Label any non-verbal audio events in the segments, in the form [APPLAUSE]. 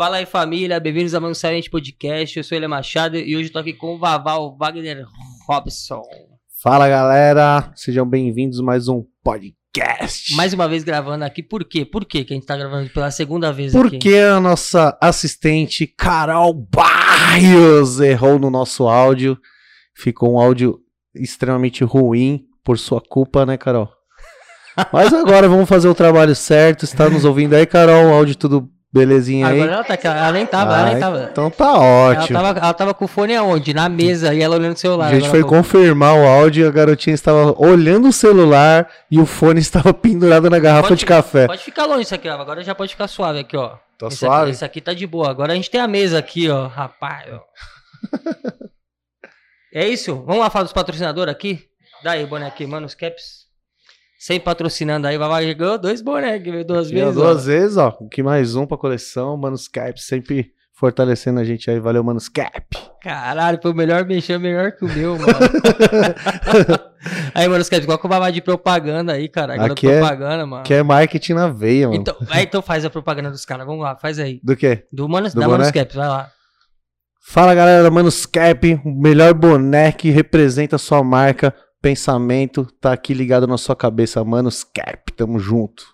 Fala aí família, bem-vindos a Mano Silent Podcast. Eu sou Ele Machado e hoje tô aqui com o Vaval Wagner Robson. Fala galera, sejam bem-vindos a mais um podcast. Mais uma vez gravando aqui, por quê? Por quê que a gente tá gravando pela segunda vez aqui? Porque a nossa assistente Carol Barrios errou no nosso áudio. Ficou um áudio extremamente ruim por sua culpa, né, Carol? [LAUGHS] Mas agora vamos fazer o trabalho certo. Está nos ouvindo aí, Carol? O áudio tudo belezinha aí? Agora ela tá aqui, ela nem tava, ela nem Ai, tava. Então tá Ela ótimo. tava, ela tava com o fone aonde? Na mesa e ela olhando o celular. A gente foi ela falou, confirmar o áudio e a garotinha estava olhando o celular e o fone [LAUGHS] estava pendurado na garrafa Pode- de café. Pode ficar longe isso aqui, ó. Agora já pode ficar suave aqui, ó. Tá esse suave? Aqui, esse aqui tá de boa. Agora a gente tem a mesa aqui, ó. Rapaz, ó. [LAUGHS] é isso? Vamos lá falar dos patrocinadores aqui? Daí, bonequinho, mano, os caps. Sem patrocinando aí, vai ganhou dois bonecos, veio duas vezes. duas ó. vezes, ó. Que mais um pra coleção. Manuscap sempre fortalecendo a gente aí. Valeu, Manuscap. Caralho, foi o melhor mexer, melhor que o meu, mano. [LAUGHS] aí, mano, caps, igual que o babá de propaganda aí, cara. Aqui é- propaganda, mano. Que é marketing na veia, mano. Então, aí, então faz a propaganda dos caras, vamos lá, faz aí. Do quê? Do Manos, Do da? Manos Caps, vai lá. Fala, galera. Manuscap, o melhor boné que representa a sua marca, pensamento. Tá aqui ligado na sua cabeça. Manuscap, tamo junto.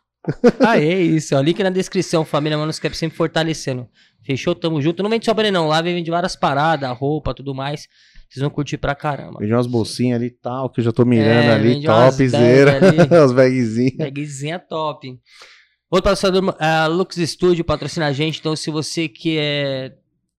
Ah, é isso, ó. Link na descrição, família Manuscap sempre fortalecendo. Fechou? Tamo junto. Não vende só banner, não. Lá vende várias paradas, roupa, tudo mais. Vocês vão curtir pra caramba. Vendi umas bolsinhas ali e tal, que eu já tô mirando É, ali. vende Topzera. As [LAUGHS] bagzinhas. Bagzinha top. Outro patrocinador, a Lux Studio, patrocina a gente. Então, se você que é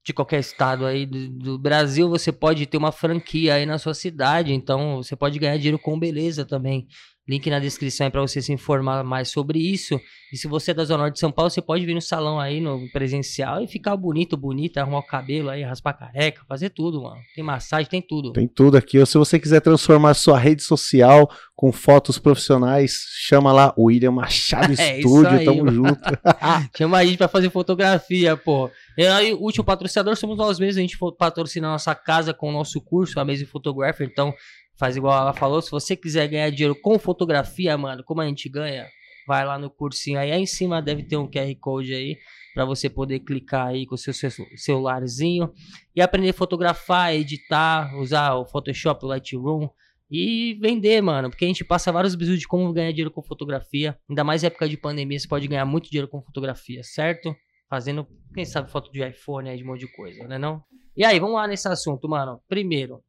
de qualquer estado aí do, do Brasil, você pode ter uma franquia aí na sua cidade. Então, você pode ganhar dinheiro com beleza também. Link na descrição aí pra você se informar mais sobre isso. E se você é da Zona Norte de São Paulo, você pode vir no salão aí, no presencial, e ficar bonito, bonita, arrumar o cabelo aí, raspar careca, fazer tudo, mano. Tem massagem, tem tudo. Tem tudo aqui. Ou se você quiser transformar sua rede social com fotos profissionais, chama lá o William Machado [LAUGHS] É isso Studio. aí, tamo mano. junto. [LAUGHS] Chama a gente pra fazer fotografia, pô. E aí, o último patrocinador somos nós mesmos. A gente patrocina a nossa casa com o nosso curso, a Amazing Photographer. Então, faz igual ela falou. Se você quiser ganhar dinheiro com fotografia, mano, como a gente ganha, vai lá no cursinho aí. Aí em cima deve ter um QR Code aí pra você poder clicar aí com o seu ce- celularzinho e aprender a fotografar, editar, usar o Photoshop, o Lightroom. E vender, mano, porque a gente passa vários bisus de como ganhar dinheiro com fotografia. Ainda mais época de pandemia, você pode ganhar muito dinheiro com fotografia, certo? Fazendo, quem sabe, foto de iPhone aí, de um monte de coisa, né não? E aí, vamos lá nesse assunto, mano. Primeiro,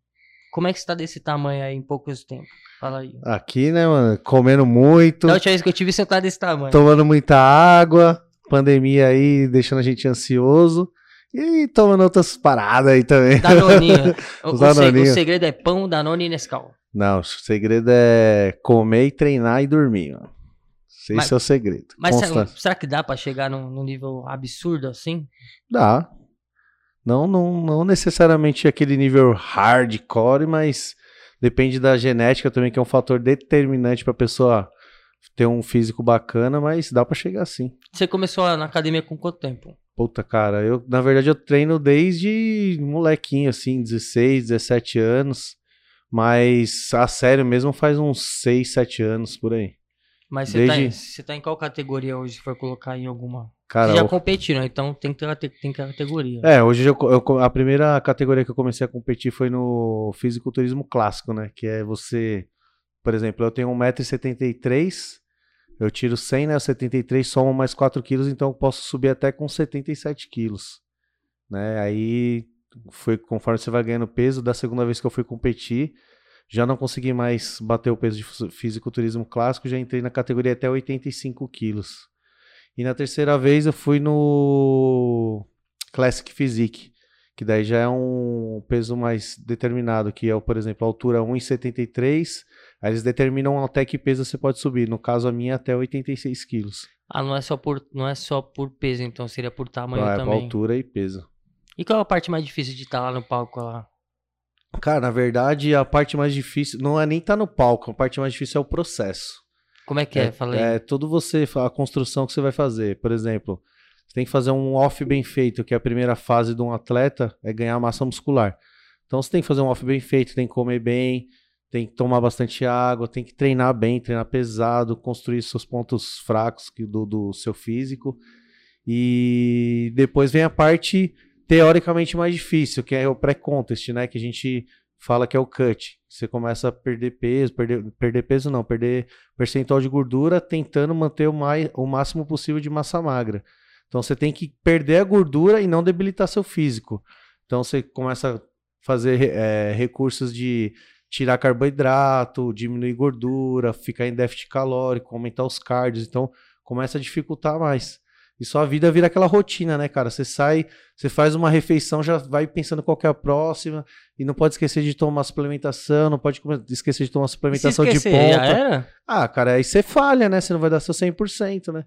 como é que você tá desse tamanho aí em poucos tempos? Fala aí. Aqui, né, mano? Comendo muito, Da última vez que eu tive, você tá desse tamanho. tomando muita água, pandemia aí deixando a gente ansioso. E tomando outras paradas aí também. Danoninho. [LAUGHS] o, o seg- Danoninho. o segredo é pão, Danone e Nescau. Não, o segredo é comer treinar e dormir, mano. Esse Mas- é o segredo. Mas será, será que dá pra chegar num, num nível absurdo assim? Dá. Não, não, não necessariamente aquele nível hardcore, mas depende da genética também, que é um fator determinante pra pessoa ter um físico bacana, mas dá pra chegar sim. Você começou na academia com quanto tempo? Puta, cara, eu, na verdade, eu treino desde molequinho, assim, 16, 17 anos, mas a sério mesmo faz uns 6, 7 anos por aí. Mas você, tá, em, Desde- você tá em qual categoria hoje, se for colocar em alguma? Cara, já eu- competiram, então tem que ter, tem categoria. É, hoje eu, eu a primeira categoria que eu comecei a competir foi no fisiculturismo clássico, né? Que é você, por exemplo, eu tenho 1,73m, eu tiro 100, né? 73 soma mais 4 quilos, então eu posso subir até com 77 quilos, né? Aí foi conforme você vai ganhando peso, da segunda vez que eu fui competir, já não consegui mais bater o peso de fisi- fisiculturismo clássico, já entrei na categoria até 85 quilos. E na terceira vez eu fui no Classic Physique, que daí já é um peso mais determinado, que é, por exemplo, a altura 1,73, aí eles determinam até que peso você pode subir. No caso, a minha é até 86 quilos. Ah, não é só por, não é só por peso, então seria por tamanho Ah, é também. altura e peso. E qual é a parte mais difícil de estar lá no palco lá? Cara, na verdade, a parte mais difícil não é nem estar no palco, a parte mais difícil é o processo. Como é que é? Fala aí. É tudo você, a construção que você vai fazer. Por exemplo, você tem que fazer um off bem feito, que é a primeira fase de um atleta é ganhar massa muscular. Então você tem que fazer um off bem feito, tem que comer bem, tem que tomar bastante água, tem que treinar bem, treinar pesado, construir seus pontos fracos do, do seu físico. E depois vem a parte teoricamente mais difícil, que é o pré-contest, né? Que a gente fala que é o cut. Você começa a perder peso, perder, perder peso não, perder percentual de gordura, tentando manter o, mais, o máximo possível de massa magra. Então você tem que perder a gordura e não debilitar seu físico. Então você começa a fazer é, recursos de tirar carboidrato, diminuir gordura, ficar em déficit calórico, aumentar os cardios. Então começa a dificultar mais. E sua vida vira aquela rotina, né, cara? Você sai, você faz uma refeição, já vai pensando qual é a próxima, e não pode esquecer de tomar suplementação, não pode esquecer de tomar suplementação esquecer, de ponta. Já era? Ah, cara, aí você falha, né? Você não vai dar seu 100%, né?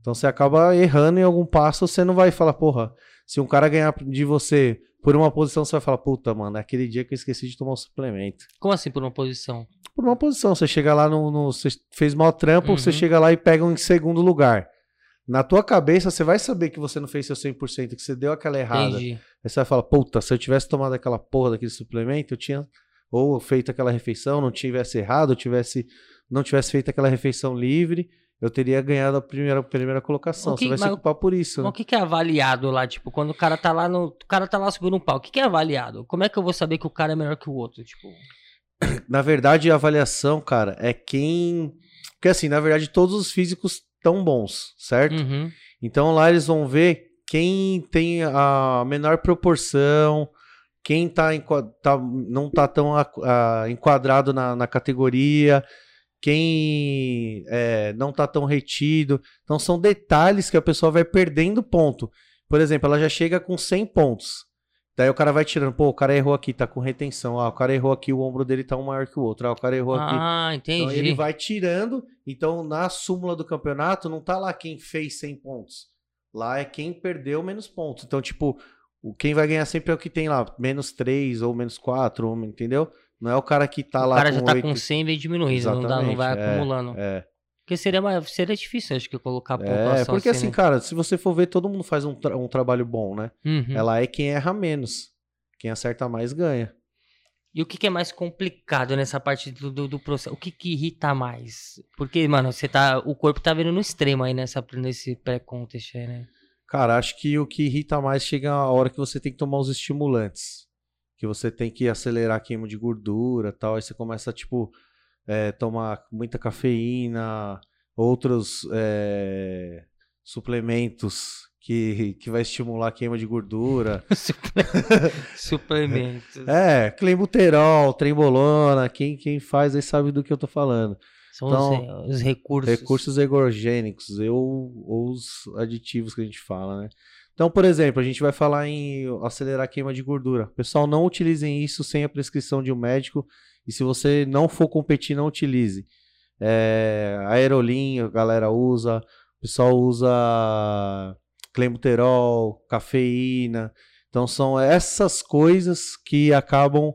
Então você acaba errando em algum passo, você não vai falar, porra, se um cara ganhar de você por uma posição, você vai falar, puta, mano, é aquele dia que eu esqueci de tomar um suplemento. Como assim por uma posição? Por uma posição, você chega lá no. no você fez mal trampo, uhum. você chega lá e pega um em segundo lugar. Na tua cabeça, você vai saber que você não fez seu 100%, que você deu aquela errada. Entendi. Aí você vai falar, puta, se eu tivesse tomado aquela porra daquele suplemento, eu tinha ou feito aquela refeição, não tivesse errado, eu tivesse não tivesse feito aquela refeição livre, eu teria ganhado a primeira, primeira colocação. Que, você vai se culpar por isso. Né? O que, que é avaliado lá? Tipo, quando o cara tá lá no. O cara tá lá subindo um pau, o que, que é avaliado? Como é que eu vou saber que o cara é melhor que o outro? Tipo. [CLEARS THROAT] Na verdade, a avaliação, cara, é quem. Porque assim, na verdade, todos os físicos tão bons, certo? Uhum. Então lá eles vão ver quem tem a menor proporção, quem tá, tá não tá tão a, a, enquadrado na, na, categoria, quem é, não tá tão retido. Então são detalhes que a pessoa vai perdendo ponto. Por exemplo, ela já chega com 100 pontos. Daí o cara vai tirando, pô, o cara errou aqui, tá com retenção. Ah, o cara errou aqui, o ombro dele tá um maior que o outro. Ah, o cara errou aqui. Ah, entendi. Então ele vai tirando. Então na súmula do campeonato não tá lá quem fez 100 pontos. Lá é quem perdeu menos pontos. Então, tipo, quem vai ganhar sempre é o que tem lá, menos 3 ou menos 4, entendeu? Não é o cara que tá o lá com O cara já tá 8... com 100 e vem diminuindo, não, dá, não vai é, acumulando. É. Porque seria, mais, seria difícil, acho que, colocar a é, pontuação É, porque assim, assim né? cara, se você for ver, todo mundo faz um, tra um trabalho bom, né? Uhum. Ela é quem erra menos. Quem acerta mais ganha. E o que, que, é mais complicado nessa parte do, do, do, processo? O que, que irrita mais? Porque, mano, você tá. O corpo tá vindo no extremo aí nessa, nesse pré-contest, né? Cara, acho que o que irrita mais chega a hora que você tem que tomar os estimulantes. Que você tem que acelerar a queima de gordura tal. Aí você começa, tipo, é, tomar muita cafeína, outros é, suplementos que, que vai estimular a queima de gordura. [LAUGHS] [LAUGHS] Suplementos. é, clenbuterol, trembolona, quem, quem faz aí sabe do que eu tô falando. São então, os, os, recursos. Recursos ergogênicos, ou, ou os aditivos que a gente fala, né? Então, por exemplo, a gente vai falar em acelerar a queima de gordura. Pessoal, não utilizem isso sem a prescrição de um médico. E se você não for competir, não utilize. É, a galera usa. O pessoal usa clenbuterol, cafeína. Então são essas coisas que acabam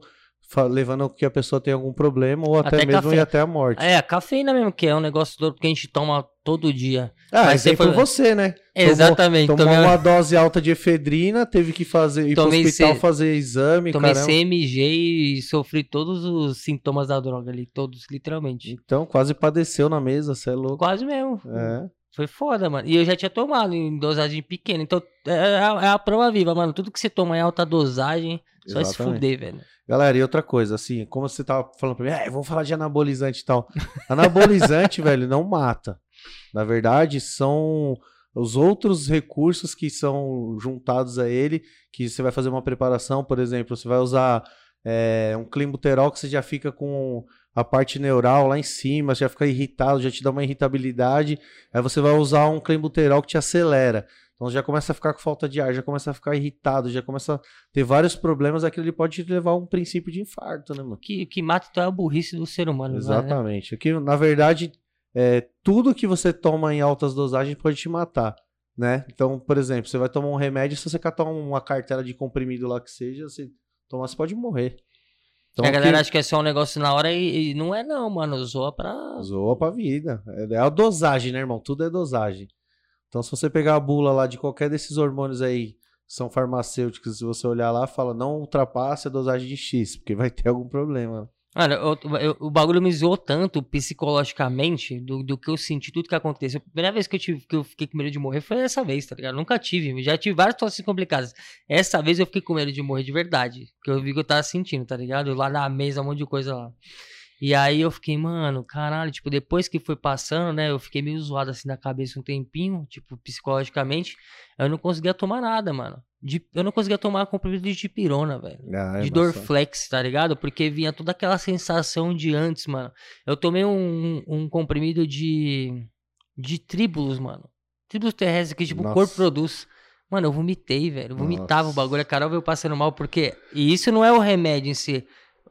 levando que a pessoa tenha algum problema ou até, até mesmo ir até a morte. É, a cafeína mesmo, que é um negócio que a gente toma todo dia. Ah, Mas exemplo foi... você, né? Exatamente. Tomou, tomou uma dose alta de efedrina, teve que fazer, ir tomei pro hospital C... fazer exame, Tomei caramba. CMG e sofri todos os sintomas da droga ali, todos, literalmente. Então, quase padeceu na mesa, você é louco. Quase mesmo. É. Foi foda, mano. E eu já tinha tomado em dosagem pequena. Então, é, é, é a prova viva, mano. Tudo que você toma em alta dosagem, só Exatamente. se fuder, velho. Galera, e outra coisa, assim, como você tava falando pra mim, é, vamos falar de anabolizante e tal. [LAUGHS] Anabolizante, velho, não mata. Na verdade, são os outros recursos que são juntados a ele, que você vai fazer uma preparação, por exemplo, você vai usar é, um climbuterol que você já fica com a parte neural lá em cima, já fica irritado, já te dá uma irritabilidade. Aí você vai usar um clenbuterol que te acelera. Então já começa a ficar com falta de ar, já começa a ficar irritado, já começa a ter vários problemas, aquilo ele pode te levar a um princípio de infarto, né, mano? Que, que mata então é a burrice do ser humano. Né? Exatamente. Né? Aqui, na verdade, é, tudo que você toma em altas dosagens pode te matar, né? Então, por exemplo, você vai tomar um remédio, se você catar uma cartela de comprimido lá que seja, você tomar, você pode morrer. Então, a galera que... acha que é só um negócio na hora e, e, não é não, mano. Zoa pra... Zoa pra vida. É, é a dosagem, né, irmão? Tudo é dosagem. Então, se você pegar a bula lá de qualquer desses hormônios aí, são farmacêuticos, se você olhar lá, fala, não ultrapasse a dosagem de X, porque vai ter algum problema. Mano, eu- eu- o bagulho me zoou tanto psicologicamente do, do que eu senti, tudo que aconteceu. A primeira vez que eu, tive, que eu fiquei com medo de morrer foi essa vez, tá ligado? Nunca tive. Já tive várias situações complicadas. Essa vez eu fiquei com medo de morrer de verdade. Porque eu vi que eu tava sentindo, tá ligado? Lá na mesa, um monte de coisa lá. E aí eu fiquei, mano, caralho, tipo, depois que foi passando, né? Eu fiquei meio zoado assim na cabeça um tempinho, tipo, psicologicamente. Eu não conseguia tomar nada, mano. De- eu não conseguia tomar comprimido de dipirona, velho Ah, é de. Dorflex, tá ligado? Porque vinha toda aquela sensação de antes, mano. Eu tomei um, um comprimido de. de tríbulos, mano. Tríbulos terrestres que, tipo, o Nossa. corpo produz. Mano, eu vomitei, velho. Eu vomitava Nossa. o bagulho. A Carol veio passando mal, porque. E isso não é o remédio em si.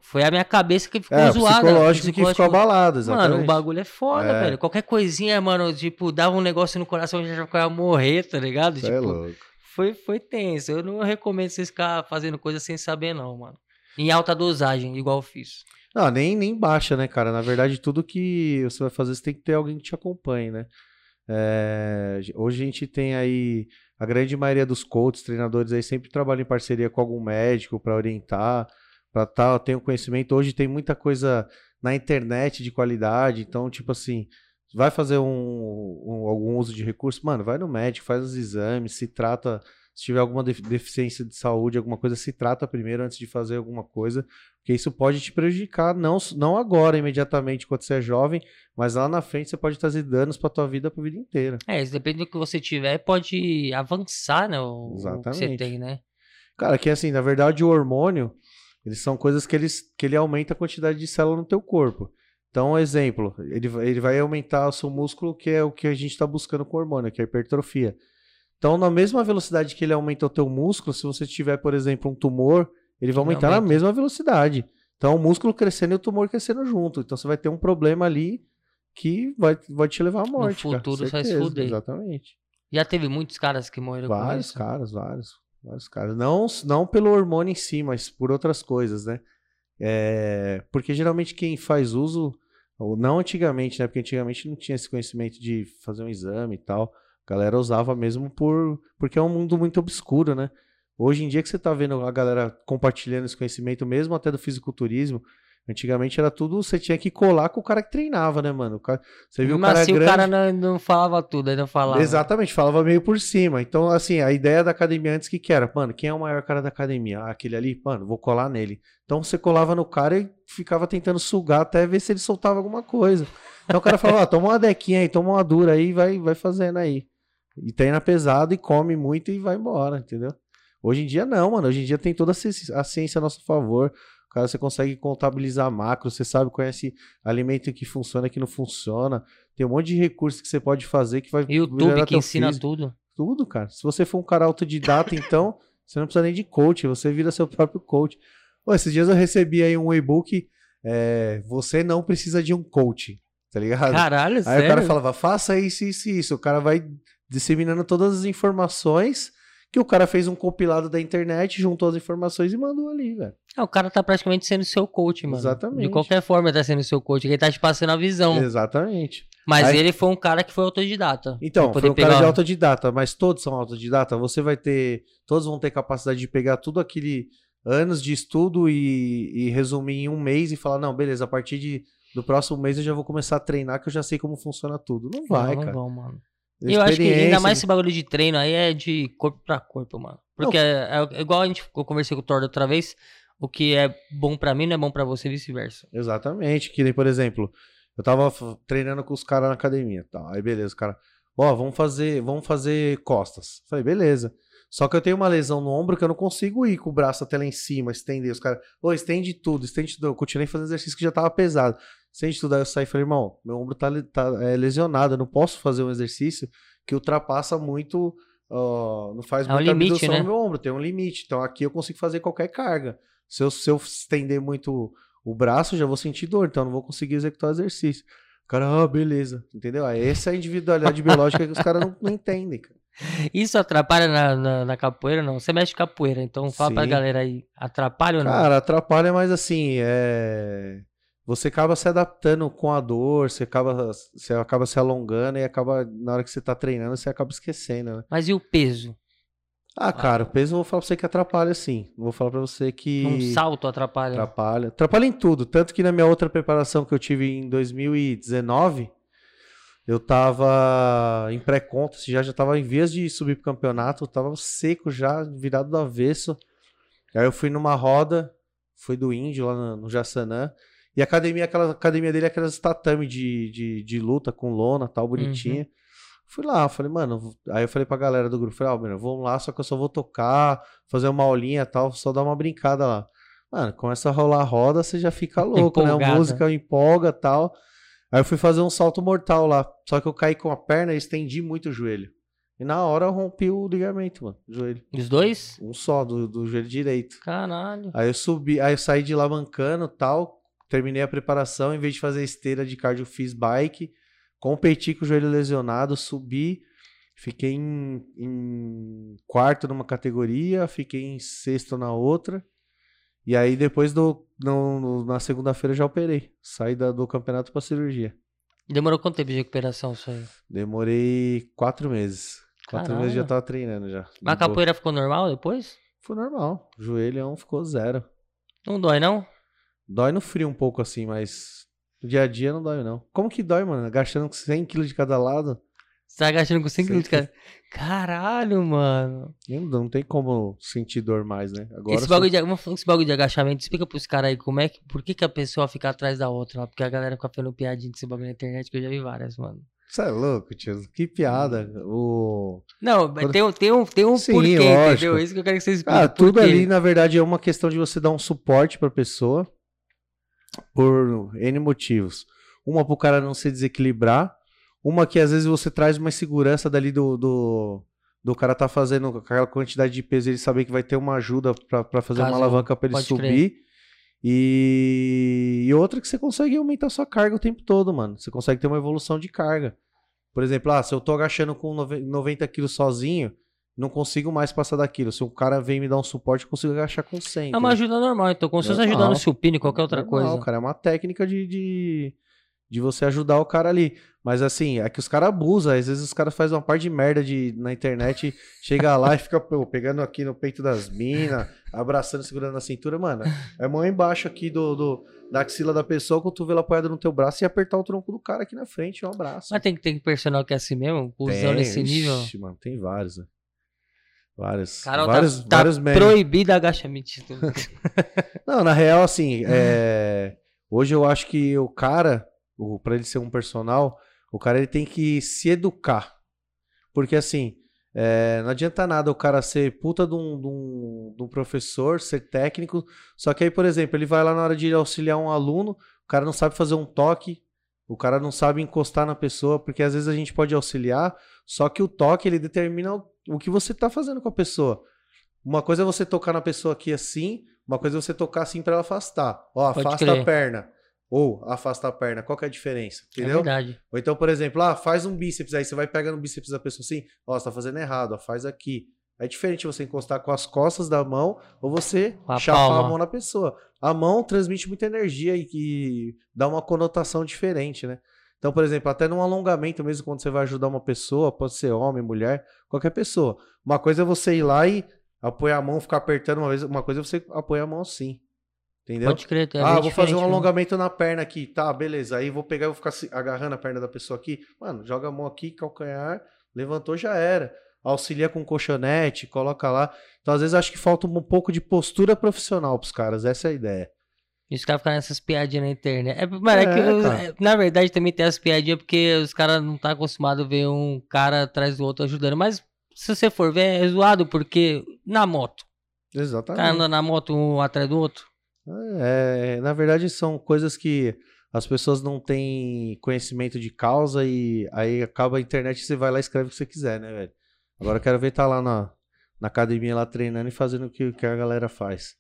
Foi a minha cabeça que ficou É, zoada. psicológico que psicológico- ficou abalado, exatamente. Mano, o bagulho é foda, É. velho. Qualquer coisinha, mano, tipo, dava um negócio no coração e já ficava morrer, tá ligado? É tipo, louco. foi, foi tenso. Eu não recomendo vocês ficar fazendo coisa sem saber, não, mano. Em alta dosagem, igual eu fiz. Não, nem, nem baixa, né, cara? Na verdade, tudo que você vai fazer, você tem que ter alguém que te acompanhe, né? É, hoje a gente tem aí a grande maioria dos coaches, treinadores aí sempre trabalham em parceria com algum médico para orientar, para tal, tem o conhecimento. Hoje tem muita coisa na internet de qualidade, então, tipo assim, vai fazer um, um- algum uso de recurso, mano, vai no médico, faz os exames, se trata, se tiver alguma def- deficiência de saúde, alguma coisa, se trata primeiro antes de fazer alguma coisa, porque isso pode te prejudicar, não, não agora, imediatamente, quando você é jovem, mas lá na frente você pode trazer danos pra tua vida, pra vida inteira. É, isso depende do que você tiver, pode avançar, né? O, o que você Exatamente. tem, né? Cara, que assim, na verdade, o hormônio, eles são coisas que, eles, que ele aumenta a quantidade de célula no teu corpo. Então, um exemplo, ele, vai- ele vai aumentar o seu músculo, que é o que a gente está buscando com o hormônio, que é a hipertrofia. Então, na mesma velocidade que ele aumenta o teu músculo, se você tiver, por exemplo, um tumor, ele vai aumentar na aumenta. mesma velocidade. Então, o músculo crescendo e o tumor crescendo junto. Então, você vai ter um problema ali que vai, vai te levar à morte. cara, futuro você vai se certeza, fuder. Exatamente. Já teve muitos caras que morreram com Vários isso. caras, vários. Vários caras. Não, não pelo hormônio em si, mas por outras coisas, né? É, porque geralmente quem faz uso, ou não antigamente, né? Porque antigamente não tinha esse conhecimento de fazer um exame e tal. A galera usava mesmo por porque é um mundo muito obscuro, né? Hoje em dia que você tá vendo a galera compartilhando esse conhecimento, mesmo até do fisiculturismo, antigamente era tudo, você tinha que colar com o cara que treinava, né, mano? O cara, você viu o Mas cara assim, grande... o cara não, não falava tudo, ele não falava. Exatamente, falava meio por cima. Então, assim, a ideia da academia antes que que era, mano, quem é o maior cara da academia? Ah, aquele ali, mano, vou colar nele. Então você colava no cara e ficava tentando sugar até ver se ele soltava alguma coisa. Então o cara falava, [LAUGHS] ah, toma uma dequinha aí, toma uma dura aí, e vai, vai fazendo aí. E treina pesado e come muito e vai embora, entendeu? Hoje em dia não, mano. Hoje em dia tem toda a ciência a nosso favor. Cara, você consegue contabilizar macro, você sabe, conhece alimento que funciona, que não funciona. Tem um monte de recursos que você pode fazer que vai YouTube que ensina físico. tudo. Tudo, cara. Se você for um cara autodidata, então, [LAUGHS] você não precisa nem de coach, você vira seu próprio coach. Pô, esses dias eu recebi aí um e-book, é, você não precisa de um coach, tá ligado? Caralho, aí sério? o cara falava, faça isso, isso isso. O cara vai disseminando todas as informações que o cara fez um compilado da internet, juntou as informações e mandou ali, velho. É, o cara tá praticamente sendo seu coach, mano. Exatamente. De qualquer forma, ele tá sendo seu coach, ele tá te passando a visão. Exatamente. Mas Aí- ele foi um cara que foi autodidata. Então, foi um poder cara de pegar- autodidata, mas todos são autodidata. Você vai ter, todos vão ter capacidade de pegar tudo aquele anos de estudo e, e resumir em um mês e falar, não, beleza, a partir de, do próximo mês eu já vou começar a treinar que eu já sei como funciona tudo. Não vai, não, cara. Não vão, mano. Eu acho que ainda mais esse bagulho de treino aí é de corpo pra corpo, mano. Porque é, é igual a gente, eu conversei com o Thor da outra vez, o que é bom pra mim não é bom pra você vice-versa. Exatamente, que nem, por exemplo, eu tava treinando com os caras na academia, tá? Aí beleza, cara, ó, vamos fazer, vamos fazer costas. Falei, beleza. Só que eu tenho uma lesão no ombro que eu não consigo ir com o braço até lá em cima, estender. Os caras, ô, estende tudo, estende tudo. Eu continuei fazendo exercício que já tava pesado. Tudo. Aí eu saí e falei, irmão, meu ombro tá, tá é, lesionado, eu não posso fazer um exercício que ultrapassa muito, ó, não faz É um muita limite, abdução né? no meu ombro, tem um limite. Então aqui eu consigo fazer qualquer carga. Se eu, se eu estender muito o braço, já vou sentir dor, então eu não vou conseguir executar o exercício. O cara, ah, beleza, entendeu? Essa é a individualidade biológica que os caras não, não entendem, cara. Isso atrapalha na, na, na capoeira, não? Você mexe capoeira, então fala pra Sim. galera aí, atrapalha ou não? Cara, atrapalha, mas assim, é... Você acaba se adaptando com a dor, você acaba, você acaba se alongando e acaba, na hora que você tá treinando, você acaba esquecendo, né? Mas e o peso? Ah, cara, o peso eu vou falar pra você que atrapalha, sim. Vou falar pra você que. Um salto atrapalha. Atrapalha. Atrapalha em tudo. Tanto que na minha outra preparação que eu tive em 2019, eu tava em pré-conta, já, já tava em vias de subir pro campeonato, eu tava seco já, virado do avesso. Aí eu fui numa roda, fui do índio lá no, no Jassanã. E a academia, aquela academia dele é aquelas tatame de, de, de luta com lona tal, bonitinha. Uhum. Fui lá, falei, mano. Aí eu falei pra galera do grupo, falei, ó, mano, vamos lá, só que eu só vou tocar, fazer uma aulinha e tal, só dar uma brincada lá. Mano, começa a rolar a roda, você já fica [LAUGHS] louco, né? A música empolga tal. Aí eu fui fazer um salto mortal lá. Só que eu caí com a perna e estendi muito o joelho. E na hora eu rompi o ligamento, mano, o joelho. Os dois? Um só, do, do joelho direito. Caralho. Aí eu subi, aí eu saí de lá mancando tal. Terminei a preparação, em vez de fazer esteira de cardio, fiz bike. Competi com o joelho lesionado, subi. Fiquei em, em quarto numa categoria, fiquei em sexto na outra. E aí depois do, no, na segunda-feira já operei. Saí da, do campeonato pra cirurgia. Demorou quanto tempo de recuperação isso aí? Demorei quatro meses. Quatro Caralho. meses já tava treinando já. Mas a capoeira ficou normal depois? Ficou normal. O joelhão ficou zero. Não dói, não? Dói no frio um pouco assim, mas no dia a dia não dói, não. Como que dói, mano? Agachando com 100 kg de cada lado. Você tá agachando com 100 kg de cada... Caralho, mano. Não, não tem como sentir dor mais, né? Agora esse, bagulho de, esse bagulho de agachamento, explica pros caras aí como é que... Por que, que a pessoa fica atrás da outra? Porque a galera fica fazendo piadinha desse bagulho na internet, que eu já vi várias, mano. Você é louco, tio. Que piada. O... Não, Quando... tem, tem um, tem um Sim, porquê, lógico. entendeu? Isso que eu quero que vocês expliquem. Ah, tudo ali, na verdade, é uma questão de você dar um suporte pra pessoa por N motivos. Uma pro cara não se desequilibrar, uma que às vezes você traz uma segurança dali do, do, do cara tá fazendo aquela quantidade de peso, ele saber que vai ter uma ajuda para fazer Caso uma alavanca para ele subir. E... e outra que você consegue aumentar sua carga o tempo todo, mano. Você consegue ter uma evolução de carga. Por exemplo, ah, se eu tô agachando com 90 quilos sozinho, não consigo mais passar daquilo. Se um cara vem me dar um suporte, eu consigo agachar com 100. É uma ajuda normal, então. Como se fosse ajudando o supino, qualquer outra normal, coisa. cara, é uma técnica de, de, de, você ajudar o cara ali. Mas assim, é que os caras abusam. Às vezes os caras fazem uma parte de merda de, na internet, [LAUGHS] chega lá e fica pô, pegando aqui no peito das minas, abraçando, segurando na cintura. Mano, é mão embaixo aqui do, do da axila da pessoa, com o cotovelo apoiado no teu braço e apertar o tronco do cara aqui na frente. Um abraço. Mas tem, tem personal que é assim mesmo? Usando nesse nível? Ixi, mano, tem vários, né? Vários. Carol, vários, tá, vários tá proibido agachamento. [LAUGHS] Não, na real, assim, [LAUGHS] é... hoje eu acho que o cara, o, pra ele ser um personal, o cara ele tem que se educar. Porque assim, é... não adianta nada o cara ser puta de um, de, um, de um professor, ser técnico. Só que aí, por exemplo, ele vai lá na hora de auxiliar um aluno, o cara não sabe fazer um toque, o cara não sabe encostar na pessoa, porque às vezes a gente pode auxiliar, só que o toque ele determina o que você está fazendo com a pessoa. Uma coisa é você tocar na pessoa aqui assim, uma coisa é você tocar assim para ela afastar. Ó, afasta a perna. Ou afasta a perna. Qual que é a diferença? É Entendeu? É verdade. Ou então, por exemplo, ah, faz um bíceps, aí você vai pegando o bíceps da pessoa assim, ó, você tá fazendo errado, ó, faz aqui. É diferente você encostar com as costas da mão ou você a chapar palma. a mão na pessoa. A mão transmite muita energia e, e dá uma conotação diferente, né? Então, por exemplo, até num alongamento mesmo, quando você vai ajudar uma pessoa, pode ser homem, mulher, qualquer pessoa. Uma coisa é você ir lá e apoiar a mão, ficar apertando uma vez, uma coisa é você apoiar a mão assim. Entendeu? Pode crer, é Ah, vou fazer um né? alongamento na perna aqui. Tá, beleza. Aí vou pegar e vou ficar agarrando a perna da pessoa aqui. Mano, joga a mão aqui, calcanhar, levantou, já era. Auxilia com colchonete, coloca lá. Então, às vezes, acho que falta um pouco de postura profissional pros caras. Essa é a ideia. E os caras ficam nessas piadinhas na internet. É, mano, é, é que eu, é, na verdade também tem as piadinhas porque os caras não estão tá acostumados a ver um cara atrás do outro ajudando. Mas se você for ver, é zoado porque na moto. Exatamente. O cara anda na moto um atrás do outro. É, na verdade são coisas que as pessoas não têm conhecimento de causa e aí acaba a internet e você vai lá e escreve o que você quiser, né, velho? Agora eu quero ver tá lá na, na academia lá treinando e fazendo o que, que a galera faz.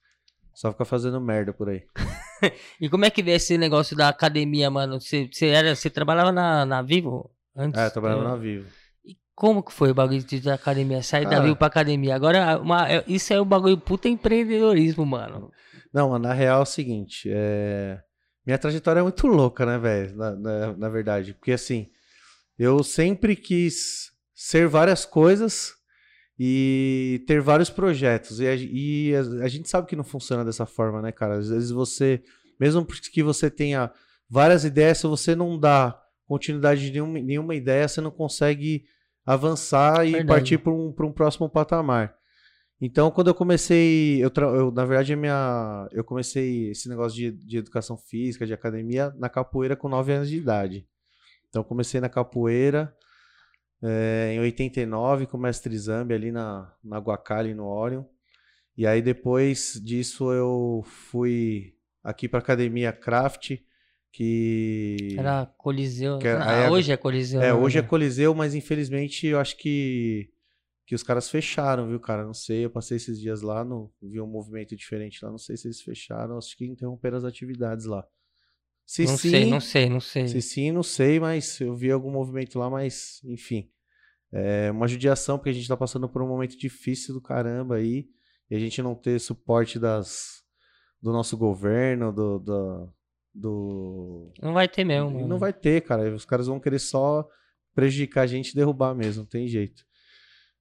Só fica fazendo merda por aí. [LAUGHS] e como é que vê esse negócio da academia, mano? Você, você, era, você trabalhava na, na Vivo antes? É, trabalhava é. na Vivo. E como que foi o bagulho de academia? Sair da Vivo pra academia. Agora, uma, é, isso é o bagulho puta empreendedorismo, mano. Não, na real é o seguinte, é... minha trajetória é muito louca, né, velho? Na, na, na verdade. Porque assim, eu sempre quis ser várias coisas e ter vários projetos. E, a, e a, a, gente sabe que não funciona dessa forma, né, cara? Às vezes você, mesmo que você tenha várias ideias, se você não dá continuidade de nenhuma, nenhuma ideia, você não consegue avançar e Verdade. partir para um, um próximo patamar. Então, quando eu comecei, eu, eu, na verdade, minha, eu comecei esse negócio de, de educação física, de academia, na capoeira com 9 anos de idade. Então, comecei na capoeira, é, em 89 com o mestre Zambi ali na, na Guacali, no Orion. E aí depois disso eu fui aqui para academia Craft, que era Coliseu. Que, ah, hoje é Coliseu. É, né? hoje é Coliseu, mas infelizmente eu acho que que os caras fecharam, viu, cara? Não sei, eu passei esses dias lá, não vi um movimento diferente lá, não sei se eles fecharam, acho que interromperam as atividades lá. Se não sim, sei, não sei, não sei. Se sim, não sei, mas eu vi algum movimento lá, mas enfim. É uma judiação, porque a gente tá passando por um momento difícil do caramba aí, e a gente não ter suporte das, do nosso governo, do, do, do... Não vai ter mesmo. Mano. Não vai ter, cara. Os caras vão querer só prejudicar a gente e derrubar mesmo, não tem jeito.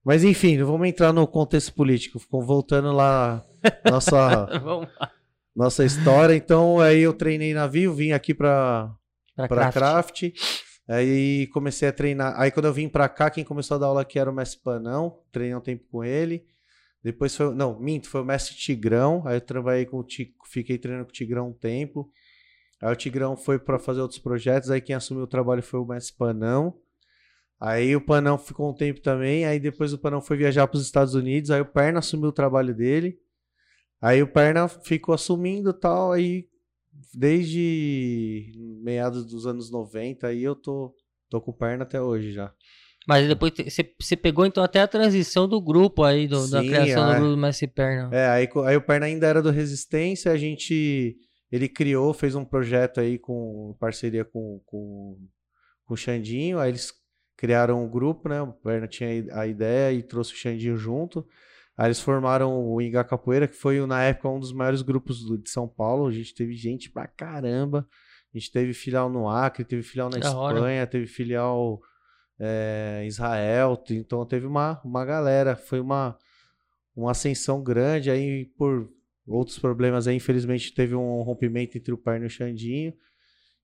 Mas enfim, vamos entrar no contexto político. Voltando lá, nossa, [LAUGHS] nossa história. Então, aí eu treinei navio, vim aqui para para craft. craft. Aí comecei a treinar. Aí quando eu vim pra cá, quem começou a dar aula aqui era o mestre Panão. Treinei um tempo com ele. Depois foi. Não, minto, foi o mestre Tigrão. Aí eu trabalhei com o Tigrão, fiquei treinando com o Tigrão um tempo. Aí o Tigrão foi para fazer outros projetos. Aí quem assumiu o trabalho foi o mestre Panão. Aí o Panão ficou um tempo também. Aí depois o Panão foi viajar para os Estados Unidos. Aí o Perna assumiu o trabalho dele. Aí o Perna ficou assumindo tal. Aí desde meados dos anos 90 aí eu tô, tô com perna até hoje já. Mas depois você pegou então até a transição do grupo aí, do, Sim, da criação é. do grupo Messi Perna. É, aí, aí o Perna ainda era do Resistência, a gente. Ele criou, fez um projeto aí com parceria com, com, com o Xandinho, aí eles criaram um grupo, né? O Perna tinha a ideia e trouxe o Xandinho junto. Aí eles formaram o Inga Capoeira, que foi na época um dos maiores grupos de São Paulo. A gente teve gente pra caramba. A gente teve filial no Acre, teve filial na da Espanha, hora. teve filial é, em Israel. Então teve uma, uma galera. Foi uma, uma ascensão grande. Aí por outros problemas aí, infelizmente, teve um rompimento entre o Perna e o Xandinho.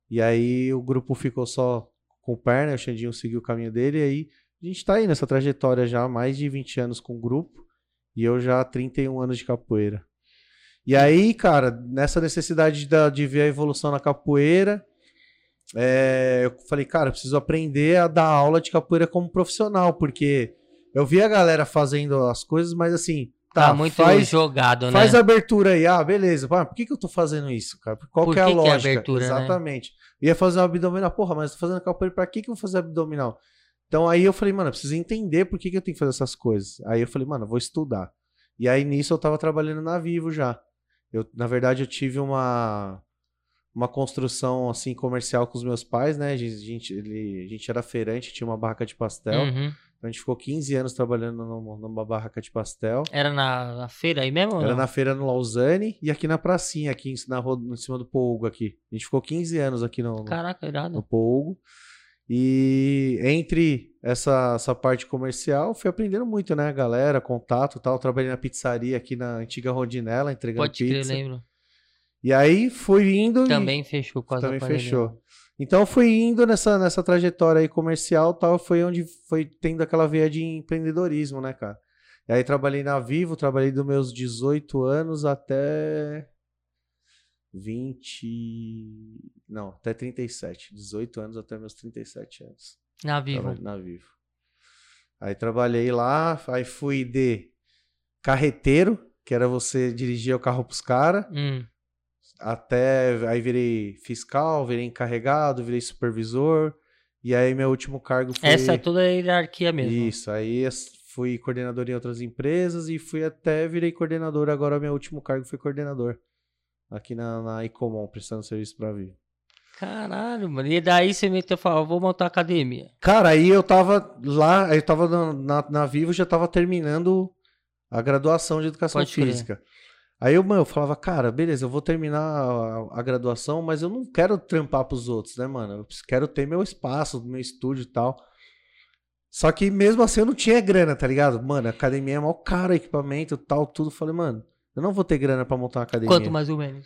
E aí o grupo ficou só com o Perna, o Xandinho seguiu o caminho dele. E aí a gente tá aí nessa trajetória já há mais de 20 anos com o grupo. E eu já há 31 anos de capoeira. E aí, cara, nessa necessidade de, de ver a evolução na capoeira, é, eu falei, cara, eu preciso aprender a dar aula de capoeira como profissional, porque eu vi a galera fazendo as coisas, mas assim, tá, tá muito faz, jogado, né? Faz abertura aí, ah, beleza. Ah, por que, que eu tô fazendo isso, cara? Qual por que, é a lógica? Que é abertura, né? Exatamente. Né? Ia fazer um abdominal, porra, mas tô fazendo capoeira, pra que, que eu vou fazer abdominal? Então aí eu falei, mano, eu preciso entender por que, que eu tenho que fazer essas coisas. Aí eu falei, mano, eu vou estudar. E aí nisso eu tava trabalhando na Vivo já. Eu, na verdade, eu tive uma uma construção assim comercial com os meus pais, né? A gente, ele, a gente era feirante, tinha uma barraca de pastel. Uhum. Então a gente ficou 15 anos trabalhando numa, numa barraca de pastel. Era na, na feira aí mesmo? Era na feira no Lausanne e aqui na pracinha, aqui na rua, em cima do Pougo aqui. A gente ficou 15 anos aqui no, Caraca, irado. no Pougo. E entre essa, essa parte comercial, fui aprendendo muito, né, galera, contato tal. Trabalhei na pizzaria aqui na antiga Rodinella, entregando Pode pizza. Pode crer, lembro. E aí fui indo. Também fechou quase Também fechou. Então fui indo nessa, nessa trajetória aí comercial tal. Foi onde foi tendo aquela veia de empreendedorismo, né, cara? E aí trabalhei na Vivo, trabalhei dos meus 18 anos até 20. Não, até 37. 18 anos até meus 37 anos. Na Vivo. Na Vivo. Aí trabalhei lá, aí fui de carreteiro, que era você dirigir o carro pros caras. Hum. Até aí virei fiscal, virei encarregado, virei supervisor. E aí meu último cargo foi. Essa é toda a hierarquia mesmo. Isso, aí fui coordenador em outras empresas e fui até virei coordenador. Agora meu último cargo foi coordenador aqui na, na Icomon, prestando serviço pra Vivo. Caralho, mano. E daí você meteu falou, vou montar academia. Cara, aí eu tava lá, eu tava na, na, na Vivo, já tava terminando a graduação de educação Pode física. Crer. Aí eu, mano, eu falava, cara, beleza, eu vou terminar a, a, graduação, mas eu não quero trampar pros outros, né, mano? Eu quero ter meu espaço, meu estúdio e tal. Só que mesmo assim eu não tinha grana, tá ligado? Mano, a academia é mó caro, equipamento tal, tudo. Falei, mano, eu não vou ter grana pra montar uma academia. Quanto mais ou menos?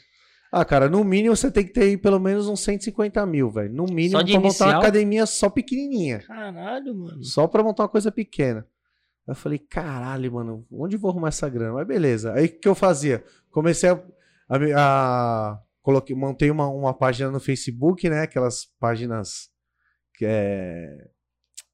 Ah, cara, no mínimo você tem que ter aí pelo menos uns 150 mil, velho. No mínimo Só de pra montar uma inicial? academia só pequenininha. Caralho, mano. Só pra montar uma coisa pequena. Eu falei, caralho, mano, onde vou arrumar essa grana? Mas beleza. Aí o que eu fazia? Comecei a. a, a- coloquei, montei uma, uma página no Facebook, né? Aquelas páginas que, é,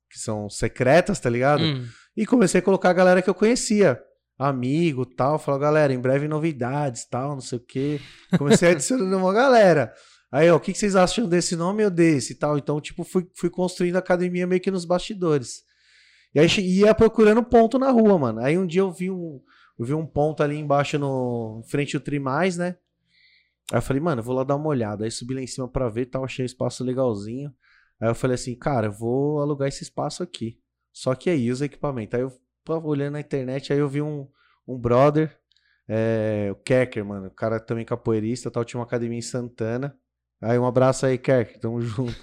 que são secretas, tá ligado? Hum. E comecei a colocar a galera que eu conhecia. Amigo, tal. Falou, galera, em breve novidades, tal, não sei o quê. Comecei a adicionar uma galera. Aí, ó, o que, vocês acham desse nome ou desse e tal? Então, tipo, fui, fui construindo a academia meio que nos bastidores. E aí ia procurando ponto na rua, mano. Aí um dia eu vi um, eu vi um ponto ali embaixo no em frente ao Trimais, né? Aí eu falei, mano, eu vou lá dar uma olhada. Aí subi lá em cima pra ver, tal, achei o espaço legalzinho. Aí eu falei assim, cara, eu vou alugar esse espaço aqui. Só que aí os equipamentos. Aí eu tava olhando na internet, aí eu vi um, um brother, é, o Kerker, mano. O cara também capoeirista, tal, tinha uma academia em Santana. Aí um abraço aí, Kerker, tamo [LAUGHS] junto.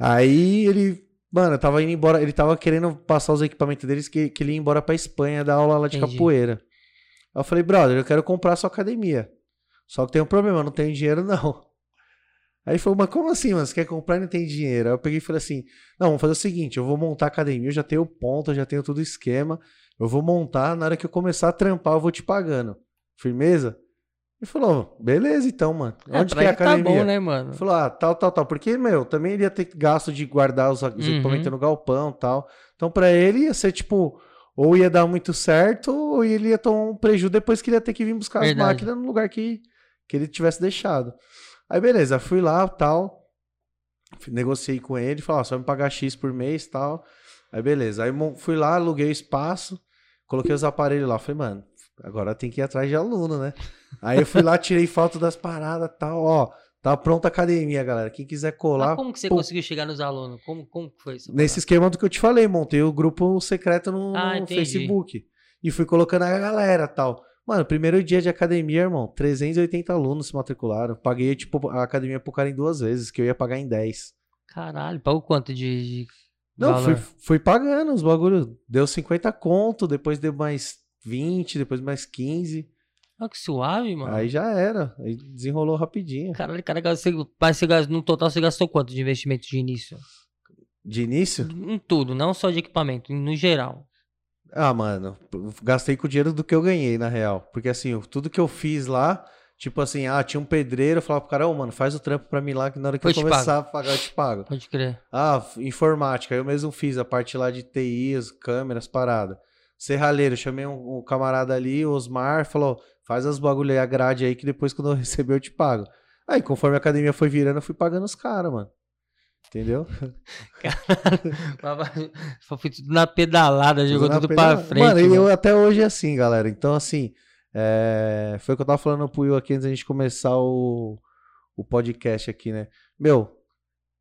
aí ele, mano, tava indo embora, ele tava querendo passar os equipamentos deles que, que ele ia embora pra Espanha dar aula lá de Entendi. capoeira. Aí eu falei, brother, eu quero comprar a sua academia. Só que tem um problema, eu não tenho dinheiro não. Aí falou, mas como assim, mano? Você quer comprar e não tem dinheiro? Aí eu peguei e falei assim: não, vamos fazer o seguinte: eu vou montar a academia, eu já tenho ponto, eu já tenho tudo esquema. Eu vou montar, na hora que eu começar a trampar, eu vou te pagando. Firmeza? Ele falou: beleza, então, mano. É, Onde pra que é a ele tá academia? bom, né, mano? Ele falou: ah, tal, tal, tal. Porque, meu, também ele ia ter gasto de guardar os, Uhum. equipamentos no galpão e tal. Então, pra ele ia ser tipo. Ou ia dar muito certo, ou ele ia tomar um prejuízo depois que ele ia ter que vir buscar Verdade. as máquinas no lugar que, que ele tivesse deixado. Aí, beleza, fui lá tal. Negociei com ele, falou: ó, você vai me pagar X por mês tal. Aí, beleza. Aí fui lá, aluguei o espaço, coloquei os aparelhos lá. Falei, mano, agora tem que ir atrás de aluno, né? Aí eu fui lá, tirei foto das paradas tal, ó. Tá pronta a academia, galera. Quem quiser colar. Mas como que você pô, conseguiu chegar nos alunos? Como, como que foi isso? Nesse esquema do que eu te falei, montei o grupo secreto no, Ah, no. Facebook. E fui colocando a galera tal. Mano, primeiro dia de academia, irmão, 380 alunos se matricularam. Paguei, tipo, a academia pro cara em duas vezes, que eu ia pagar em 10. Caralho, pagou quanto de, de Não, fui, fui pagando os bagulho. Deu 50 conto, depois deu mais 20, depois mais 15. Olha que suave, mano. Aí já era. Aí desenrolou rapidinho. Caralho, cara, você, mas você gastou, no total você gastou quanto de investimento de início? De início? Em tudo, não só de equipamento, no geral. Ah, mano, gastei com o dinheiro do que eu ganhei, na real. Porque assim, tudo que eu fiz lá, tipo assim, ah, tinha um pedreiro, eu falava pro cara, ô, mano, faz o trampo pra mim lá, que na hora que Eu eu, começar a pagar, eu te pago. Pode crer. Ah, informática, eu mesmo fiz a parte lá de TI, as câmeras, parada. Serralheiro, chamei um, um camarada ali, o Osmar, falou, faz as bagulho aí, a grade aí, que depois quando eu [LAUGHS] receber eu te pago. Aí, conforme a academia foi virando, eu fui pagando os caras, mano. Entendeu? [LAUGHS] Só [LAUGHS] fui tudo na pedalada, jogou Na tudo pedala- pra frente. Mano, e mano. eu até hoje é assim, galera. Então, assim, é, foi o que eu tava falando pro Will aqui antes da gente começar o, o podcast aqui, né? Meu,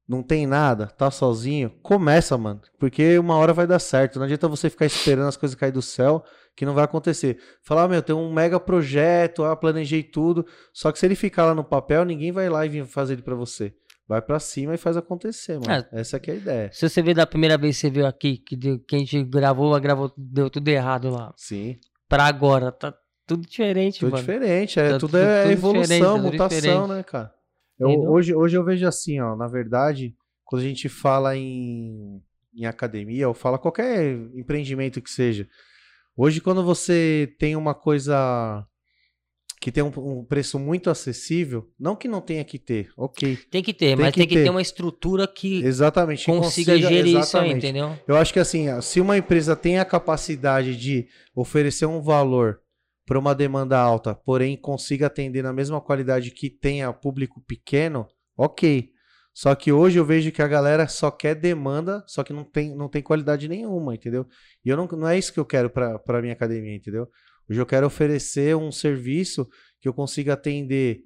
não tem nada, tá sozinho, começa, mano. Porque uma hora vai dar certo. Não adianta você ficar esperando as coisas cair do céu, que não vai acontecer. Falar, ah, meu, tem um mega projeto, ah, planejei tudo. Só que se ele ficar lá no papel, ninguém vai lá e vir fazer ele pra você. Vai pra cima e faz acontecer, mano. Essa aqui é a ideia. Se você ver da primeira vez que você veio aqui, que, deu- que a gente gravou, gravou, deu tudo errado lá. Sim. Pra agora, tá tudo diferente, Tudo mano. diferente, é, Tá tudo tudo- é tudo evolução, diferente, tudo mutação, diferente. né, cara? Eu- hoje, hoje eu vejo assim, ó, na verdade, quando a gente fala em, em academia, ou fala qualquer empreendimento que seja, hoje quando você tem uma coisa que tem um, um preço muito acessível, não que não tenha que ter, ok, Tem que ter, Tem mas que tem que ter. ter uma estrutura que exatamente, que consiga, gerir isso aí, exatamente. entendeu? Eu acho que assim, se uma empresa tem a capacidade de oferecer um valor para uma demanda alta, porém consiga atender na mesma qualidade que tenha público pequeno, ok. Só que hoje eu vejo que a galera só quer demanda, só que não tem, não tem qualidade nenhuma, entendeu? E eu não, não é isso que eu quero para minha academia, entendeu? Hoje eu quero oferecer um serviço que eu consiga atender